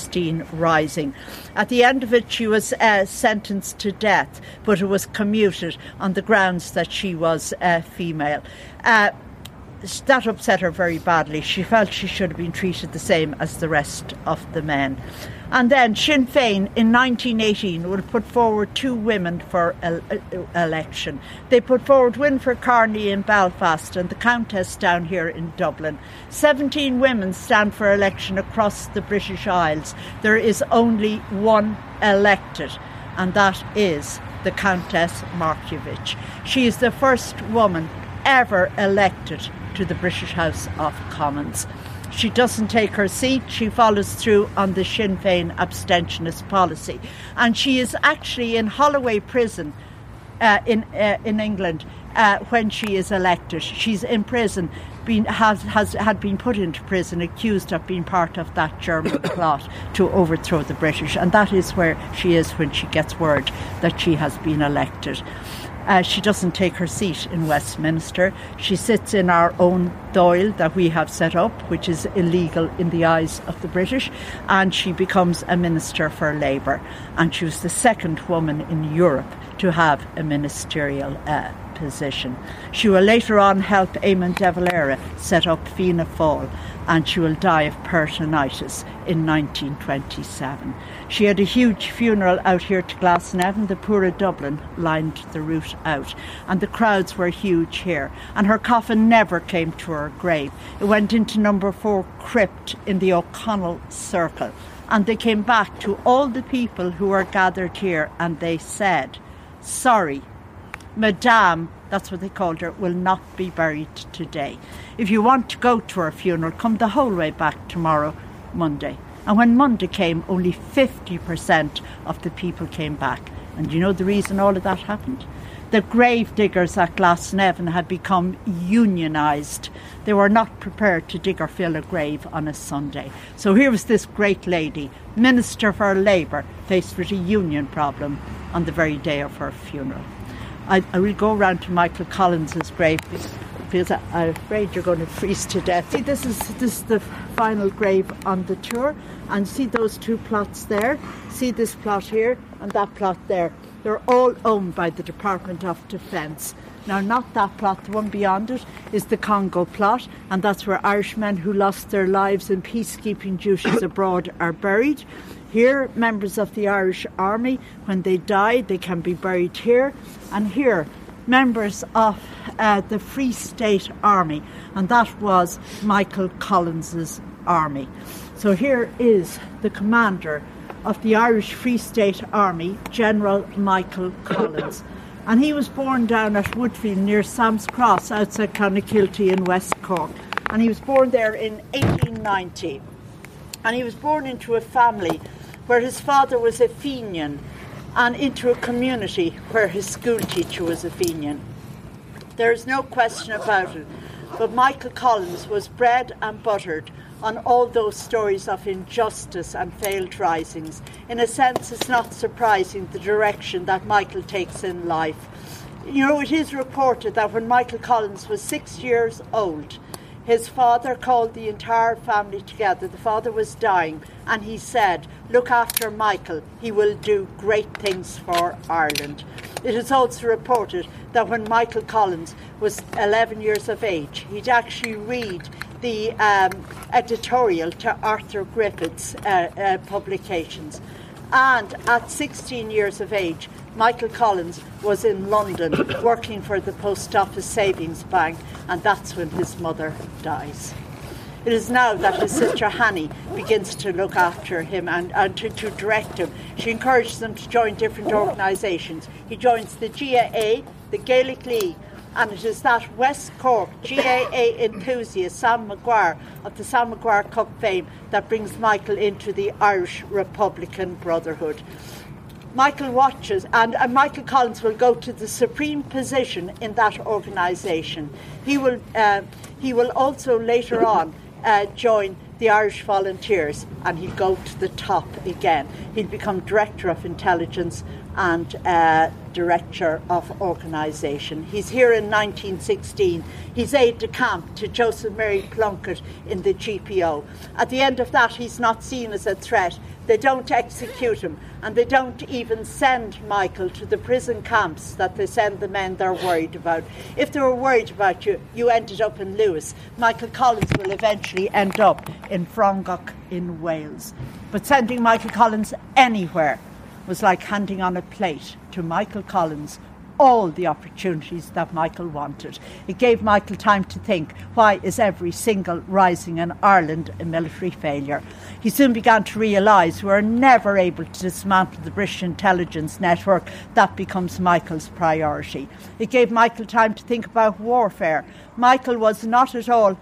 1916 rising. At the end of it, she was uh, sentenced to death, but it was commuted on the grounds that she was uh, female. Uh, that upset her very badly. She felt she should have been treated the same as the rest of the men. And then Sinn Féin in 1918 would put forward two women for el- election. They put forward Winifred Carney in Belfast and the Countess down here in Dublin. 17 women stand for election across the British Isles. There is only one elected, and that is the Countess Markievicz. She is the first woman ever elected to the British House of Commons. She doesn't take her seat. She follows through on the Sinn Féin abstentionist policy. And she is actually in Holloway Prison uh, in, uh, in England uh, when she is elected. She's in prison, been, has, has, had been put into prison, accused of being part of that German <coughs> plot to overthrow the British. And that is where she is when she gets word that she has been elected. Uh, she doesn't take her seat in Westminster. She sits in our own Dáil that we have set up, which is illegal in the eyes of the British, and she becomes a minister for Labour. And she was the second woman in Europe to have a ministerial uh, position. She will later on help Eamon de Valera set up Fianna Fáil and she will die of peritonitis in 1927. She had a huge funeral out here to Glasnevin. The poor of Dublin lined the route out, and the crowds were huge here. And her coffin never came to her grave. It went into number four crypt in the O'Connell Circle. And they came back to all the people who were gathered here and they said, Sorry, Madame, that's what they called her, will not be buried today. If you want to go to her funeral, come the whole way back tomorrow, Monday. And when Monday came, only 50% of the people came back. And you know the reason all of that happened? The grave diggers at Glasnevin had become unionised. They were not prepared to dig or fill a grave on a Sunday. So here was this great lady, Minister for Labour, faced with a union problem on the very day of her funeral. I, I will go around to Michael Collins's grave because I, I'm afraid you're going to freeze to death. See, this is this is the final grave on the tour, and see those two plots there. See this plot here and that plot there. They're all owned by the Department of Defence. Now, not that plot, the one beyond it is the Congo plot, and that's where Irishmen who lost their lives in peacekeeping duties abroad are buried. Here, members of the Irish Army, when they die, they can be buried here. And here, members of uh, the Free State Army, and that was Michael Collins's army. So here is the commander of the Irish Free State Army, General Michael Collins. And he was born down at Woodfield near Sam's Cross outside Clonakilty in West Cork. And he was born there in 1890. And he was born into a family where his father was a Fenian and into a community where his school teacher was a Fenian. There is no question about it, but Michael Collins was bred and buttered on all those stories of injustice and failed risings. In a sense, it's not surprising the direction that Michael takes in life. You know, it is reported that when Michael Collins was six years old, his father called the entire family together. The father was dying, and he said, Look after Michael, he will do great things for Ireland. It is also reported that when Michael Collins was 11 years of age, he'd actually read the um, editorial to Arthur Griffith's uh, uh, publications. And at 16 years of age, Michael Collins was in London <coughs> working for the Post Office Savings Bank, and that's when his mother dies. It is now that his sister Hanny begins to look after him and, and to, to direct him. She encourages him to join different organisations. He joins the GAA, the Gaelic League, and it is that West Cork GAA enthusiast Sam Maguire of the Sam Maguire Cup fame that brings Michael into the Irish Republican Brotherhood. Michael watches, and, and, Michael Collins will go to the supreme position in that organisation. He will, uh, he will also later on uh, join the Irish Volunteers and he'll go to the top again. He'll become Director of Intelligence and uh, Director of Organisation. He's here in 1916. He's aide de camp to Joseph Mary Plunkett in the GPO. At the end of that, he's not seen as a threat. They don't execute him, and they don't even send Michael to the prison camps that they send the men they're worried about. If they were worried about you, you ended up in Lewes. Michael Collins will eventually end up in Frongoch in Wales. But sending Michael Collins anywhere was like handing on a plate to Michael Collins all the opportunities that Michael wanted. It gave Michael time to think why is every single rising in Ireland a military failure? He soon began to realise we are never able to dismantle the British intelligence network. That becomes Michael's priority. It gave Michael time to think about warfare. Michael was not at all.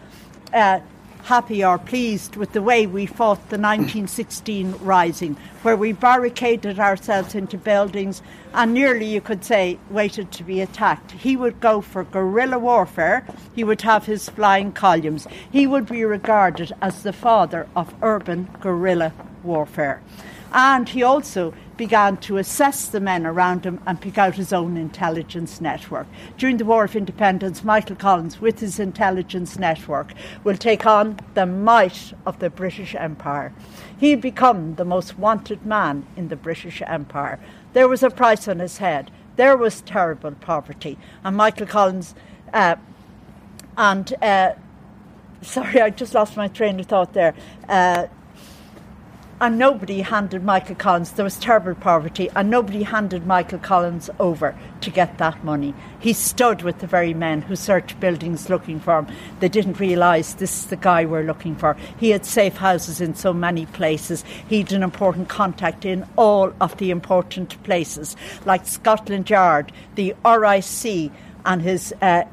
Uh, happy or pleased with the way we fought the 1916 rising, where we barricaded ourselves into buildings and nearly, you could say, waited to be attacked. He would go for guerrilla warfare, he would have his flying columns. He would be regarded as the father of urban guerrilla warfare. And he also began to assess the men around him and pick out his own intelligence network. During the War of Independence, Michael Collins, with his intelligence network, will take on the might of the British Empire. He become the most wanted man in the British Empire. There was a price on his head. There was terrible poverty. And Michael Collins, uh, and uh, sorry, I just lost my train of thought there. Uh, and nobody handed Michael Collins, there was terrible poverty, and nobody handed Michael Collins over to get that money. He stood with the very men who searched buildings looking for him. They didn't realise this is the guy we're looking for. He had safe houses in so many places. He had an important contact in all of the important places, like Scotland Yard, the RIC, and his uh,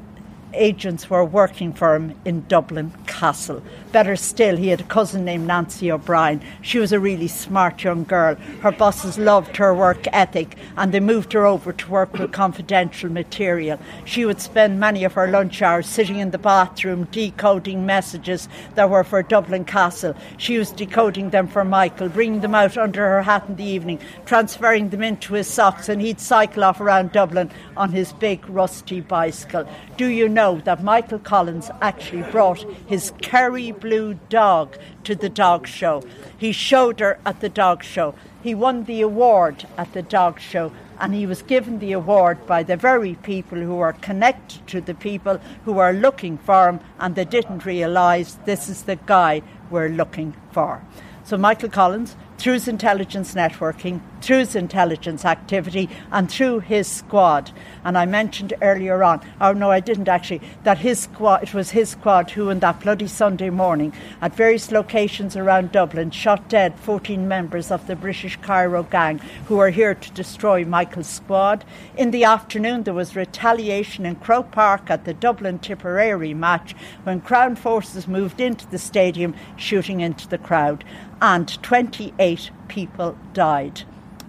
agents were working for him in Dublin Castle. Better still, he had a cousin named Nancy O'Brien. She was a really smart young girl. Her bosses loved her work ethic and they moved her over to work with confidential material. She would spend many of her lunch hours sitting in the bathroom decoding messages that were for Dublin Castle. She was decoding them for Michael, bringing them out under her hat in the evening, transferring them into his socks, and he'd cycle off around Dublin on his big rusty bicycle. Do you know that Michael Collins actually brought his Kerry blue dog to the dog show? He showed her at the dog show. He won the award at the dog show and he was given the award by the very people who are connected to the people who are looking for him and they didn't realise this is the guy we're looking for. So Michael Collins through his intelligence networking, through his intelligence activity, and through his squad. And I mentioned earlier on, oh no, I didn't actually, that his squad, it was his squad who, on that bloody Sunday morning, at various locations around Dublin, shot dead 14 members of the British Cairo gang who were here to destroy Michael's squad. In the afternoon, there was retaliation in Croke Park at the Dublin Tipperary match when Crown forces moved into the stadium, shooting into the crowd and 28 people died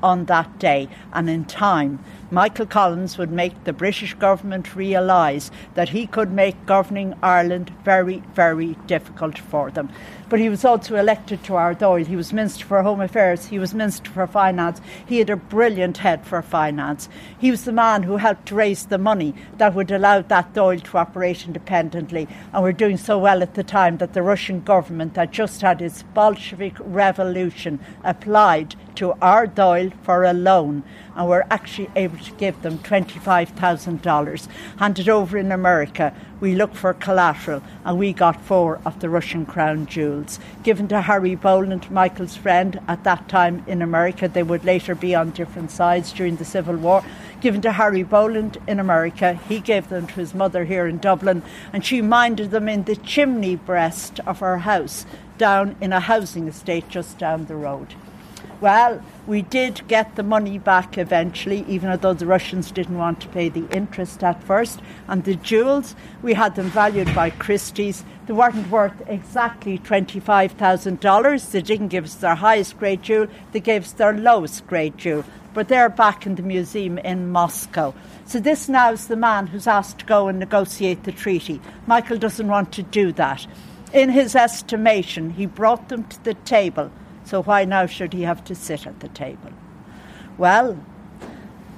on that day and in time. Michael Collins would make the British government realise that he could make governing Ireland very, very difficult for them. But he was also elected to our. He was Minister for Home Affairs, he was Minister for Finance. He had a brilliant head for finance. He was the man who helped raise the money that would allow that Dáil to operate independently. And we're doing so well at the time that the Russian government, that just had its Bolshevik revolution, applied to Dáil for a loan and we're actually able to give them $25,000 handed over in America. We looked for collateral and we got four of the Russian crown jewels given to Harry Boland, Michael's friend at that time in America. They would later be on different sides during the Civil War. Given to Harry Boland in America, he gave them to his mother here in Dublin, and she minded them in the chimney breast of her house down in a housing estate just down the road. Well, we did get the money back eventually, even though the Russians didn't want to pay the interest at first. And the jewels, we had them valued by Christie's. They weren't worth exactly $25,000. They didn't give us their highest grade jewel, they gave us their lowest grade jewel. But they're back in the museum in Moscow. So this now is the man who's asked to go and negotiate the treaty. Michael doesn't want to do that. In his estimation, he brought them to the table so why now should he have to sit at the table? Well,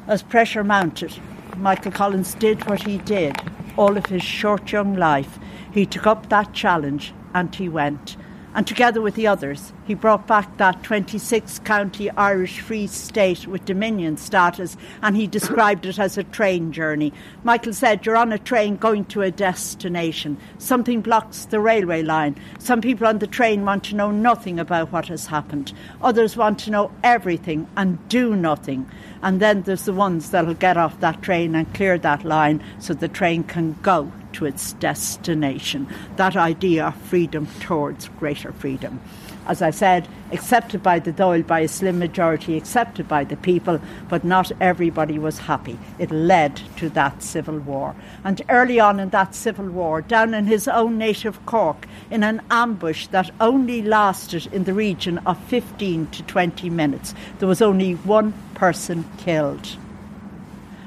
as pressure mounted, Michael Collins did what he did all of his short young life. He took up that challenge and he went. And together with the others, he brought back that 26 county Irish Free State with Dominion status and he described it as a train journey. Michael said, You're on a train going to a destination. Something blocks the railway line. Some people on the train want to know nothing about what has happened. Others want to know everything and do nothing. And then there's the ones that'll get off that train and clear that line so the train can go to its destination. That idea of freedom towards greater freedom. As I said, accepted by the Dáil by a slim majority, accepted by the people, but not everybody was happy. It led to that civil war. And early on in that civil war, down in his own native Cork, in an ambush that only lasted in the region of 15 to 20 minutes, there was only one person killed.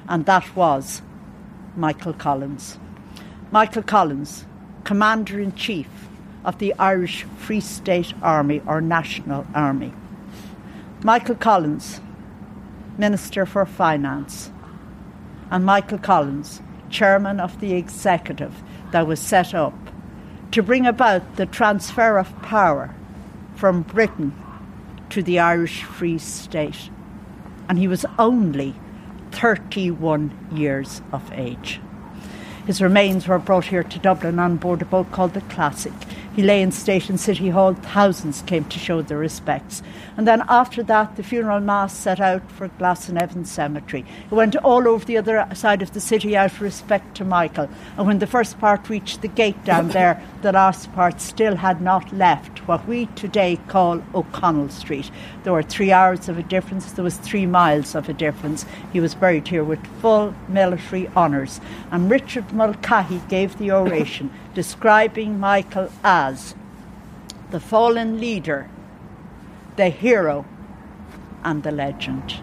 And that was Michael Collins. Michael Collins, Commander in Chief of the Irish Free State Army or National Army. Michael Collins, Minister for Finance. And Michael Collins, Chairman of the Executive that was set up to bring about the transfer of power from Britain to the Irish Free State. And he was only 31 years of age. His remains were brought here to Dublin on board a boat called the Classic. He lay in state in City Hall. Thousands came to show their respects. And then after that, the funeral mass set out for Glasnevin Cemetery. It went all over the other side of the city out of respect to Michael. And when the first part reached the gate down <coughs> there, the last part still had not left what we today call O'Connell Street. There were three hours of a difference. There was three miles of a difference. He was buried here with full military honours. And Richard Mulcahy gave the oration describing Michael as the fallen leader, the hero, and the legend.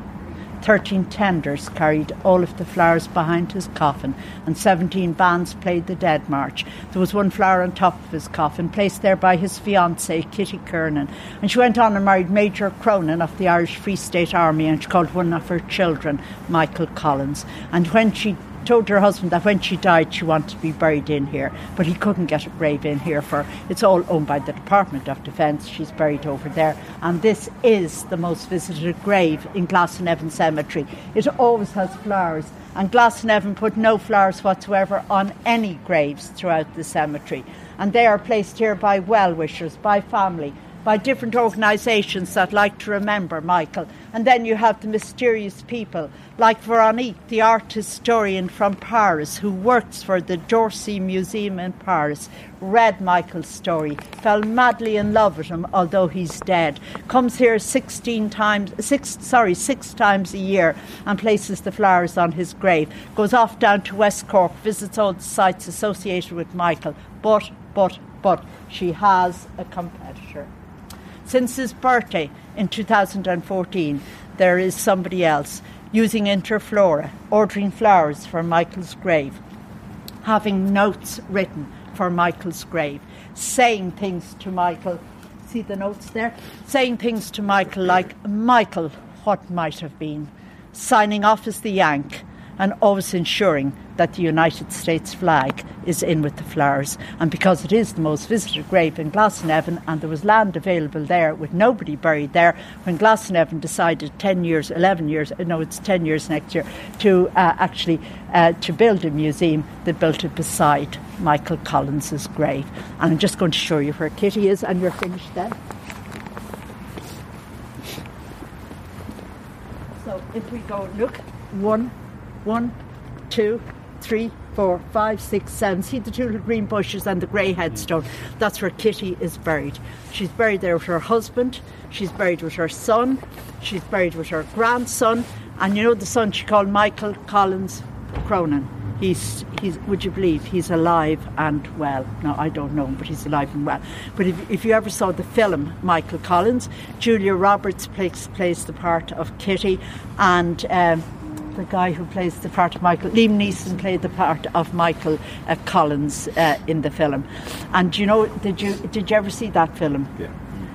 Thirteen tenders carried all of the flowers behind his coffin, and seventeen bands played the Dead March. There was one flower on top of his coffin, placed there by his fiancée, Kitty Kiernan. And she went on and married Major Cronin of the Irish Free State Army, and she called one of her children Michael Collins. And when she told her husband that when she died she wanted to be buried in here, but he couldn't get a grave in here for it's all owned by the Department of Defence. She's buried over there, and this is the most visited grave in Glasnevin Cemetery. It always has flowers, and Glasnevin put no flowers whatsoever on any graves throughout the cemetery, and they are placed here by well wishers, by family by different organisations that like to remember Michael. And then you have the mysterious people like Veronique, the art historian from Paris who works for the d'Orsay Museum in Paris, read Michael's story, fell madly in love with him, although he's dead, comes here 16 times, six, sorry, six times a year and places the flowers on his grave, goes off down to West Cork, visits all the sites associated with Michael, but, but, but, she has a competitor. Since his birthday in 2014, there is somebody else using Interflora, ordering flowers for Michael's grave, having notes written for Michael's grave, saying things to Michael. See the notes there? Saying things to Michael like, Michael, what might have been? Signing off as the Yank and always ensuring that the United States flag is in with the flowers. And because it is the most visited grave in Glasnevin and there was land available there with nobody buried there, when Glasnevin decided 10 years, 11 years, no, it's 10 years next year, to uh, actually uh, to build a museum, they built it beside Michael Collins's grave. And I'm just going to show you where Kitty is, and you're finished then. So if we go, look, one, one, two, three, four, five, six, seven. See the two little green bushes and the grey headstone. That's where Kitty is buried. She's buried there with her husband. She's buried with her son. She's buried with her grandson. And you know the son she called Michael Collins Cronin. He's, he's, would you believe, he's alive and well. No, I don't know him, but he's alive and well. But if, if you ever saw the film Michael Collins, Julia Roberts plays, plays the part of Kitty, and um, the guy who plays the part of Michael, Liam Neeson played the part of Michael uh, Collins uh, in the film. And do you know, did you did you ever see that film? Yeah.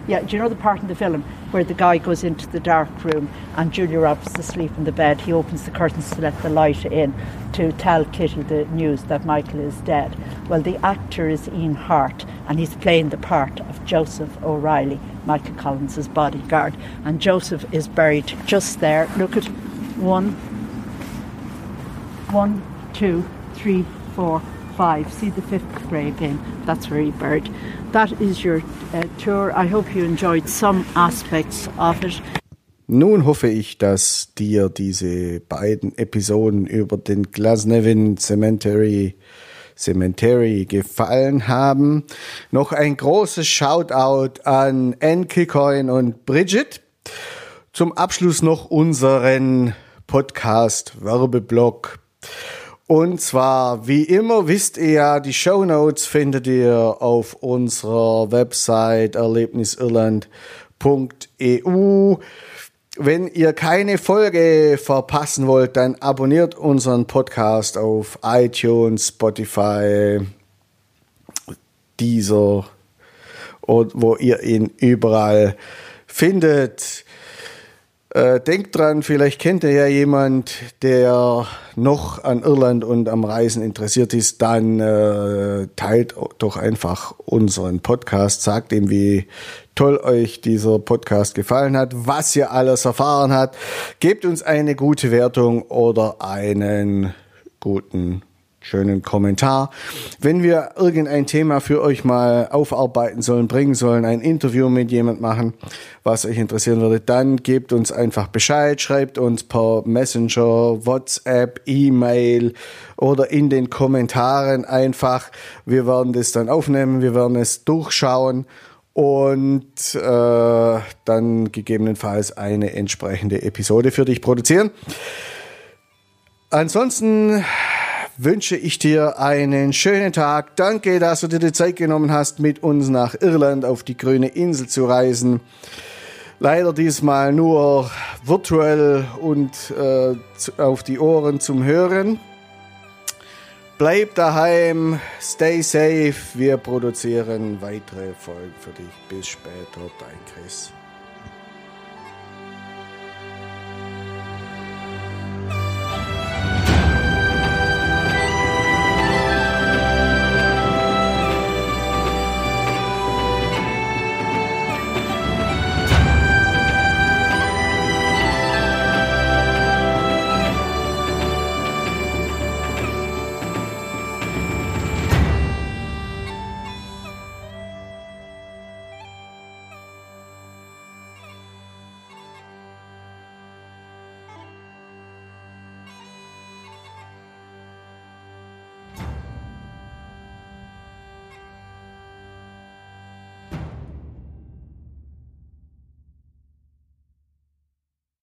Yeah, do you know the part in the film where the guy goes into the dark room and Julia Roberts is asleep in the bed? He opens the curtains to let the light in to tell Kitty the news that Michael is dead. Well, the actor is Ian Hart and he's playing the part of Joseph O'Reilly, Michael Collins's bodyguard. And Joseph is buried just there. Look at one, one, two, three, four, five. See the fifth grave in. That's where he buried. That is your uh, tour. I hope you enjoyed some aspects of it. Nun hoffe ich, dass dir diese beiden Episoden über den Glasnevin Cemetery Cemetery gefallen haben. Noch ein großes Shoutout an Ann Kickoin und Bridget. Zum Abschluss noch unseren Podcast Werbeblock. Und zwar, wie immer, wisst ihr ja, die Show Notes findet ihr auf unserer Website erlebnisirland.eu. Wenn ihr keine Folge verpassen wollt, dann abonniert unseren Podcast auf iTunes, Spotify, dieser, wo ihr ihn überall findet. Äh, denkt dran, vielleicht kennt ihr ja jemand, der noch an Irland und am Reisen interessiert ist, dann äh, teilt doch einfach unseren Podcast, sagt ihm, wie toll euch dieser Podcast gefallen hat, was ihr alles erfahren habt. Gebt uns eine gute Wertung oder einen guten schönen Kommentar. Wenn wir irgendein Thema für euch mal aufarbeiten sollen, bringen sollen, ein Interview mit jemand machen, was euch interessieren würde, dann gebt uns einfach Bescheid, schreibt uns per Messenger, WhatsApp, E-Mail oder in den Kommentaren einfach. Wir werden das dann aufnehmen, wir werden es durchschauen und äh, dann gegebenenfalls eine entsprechende Episode für dich produzieren. Ansonsten wünsche ich dir einen schönen Tag. Danke, dass du dir die Zeit genommen hast, mit uns nach Irland auf die grüne Insel zu reisen. Leider diesmal nur virtuell und äh, auf die Ohren zum Hören. Bleib daheim, stay safe. Wir produzieren weitere Folgen für dich. Bis später, dein Chris.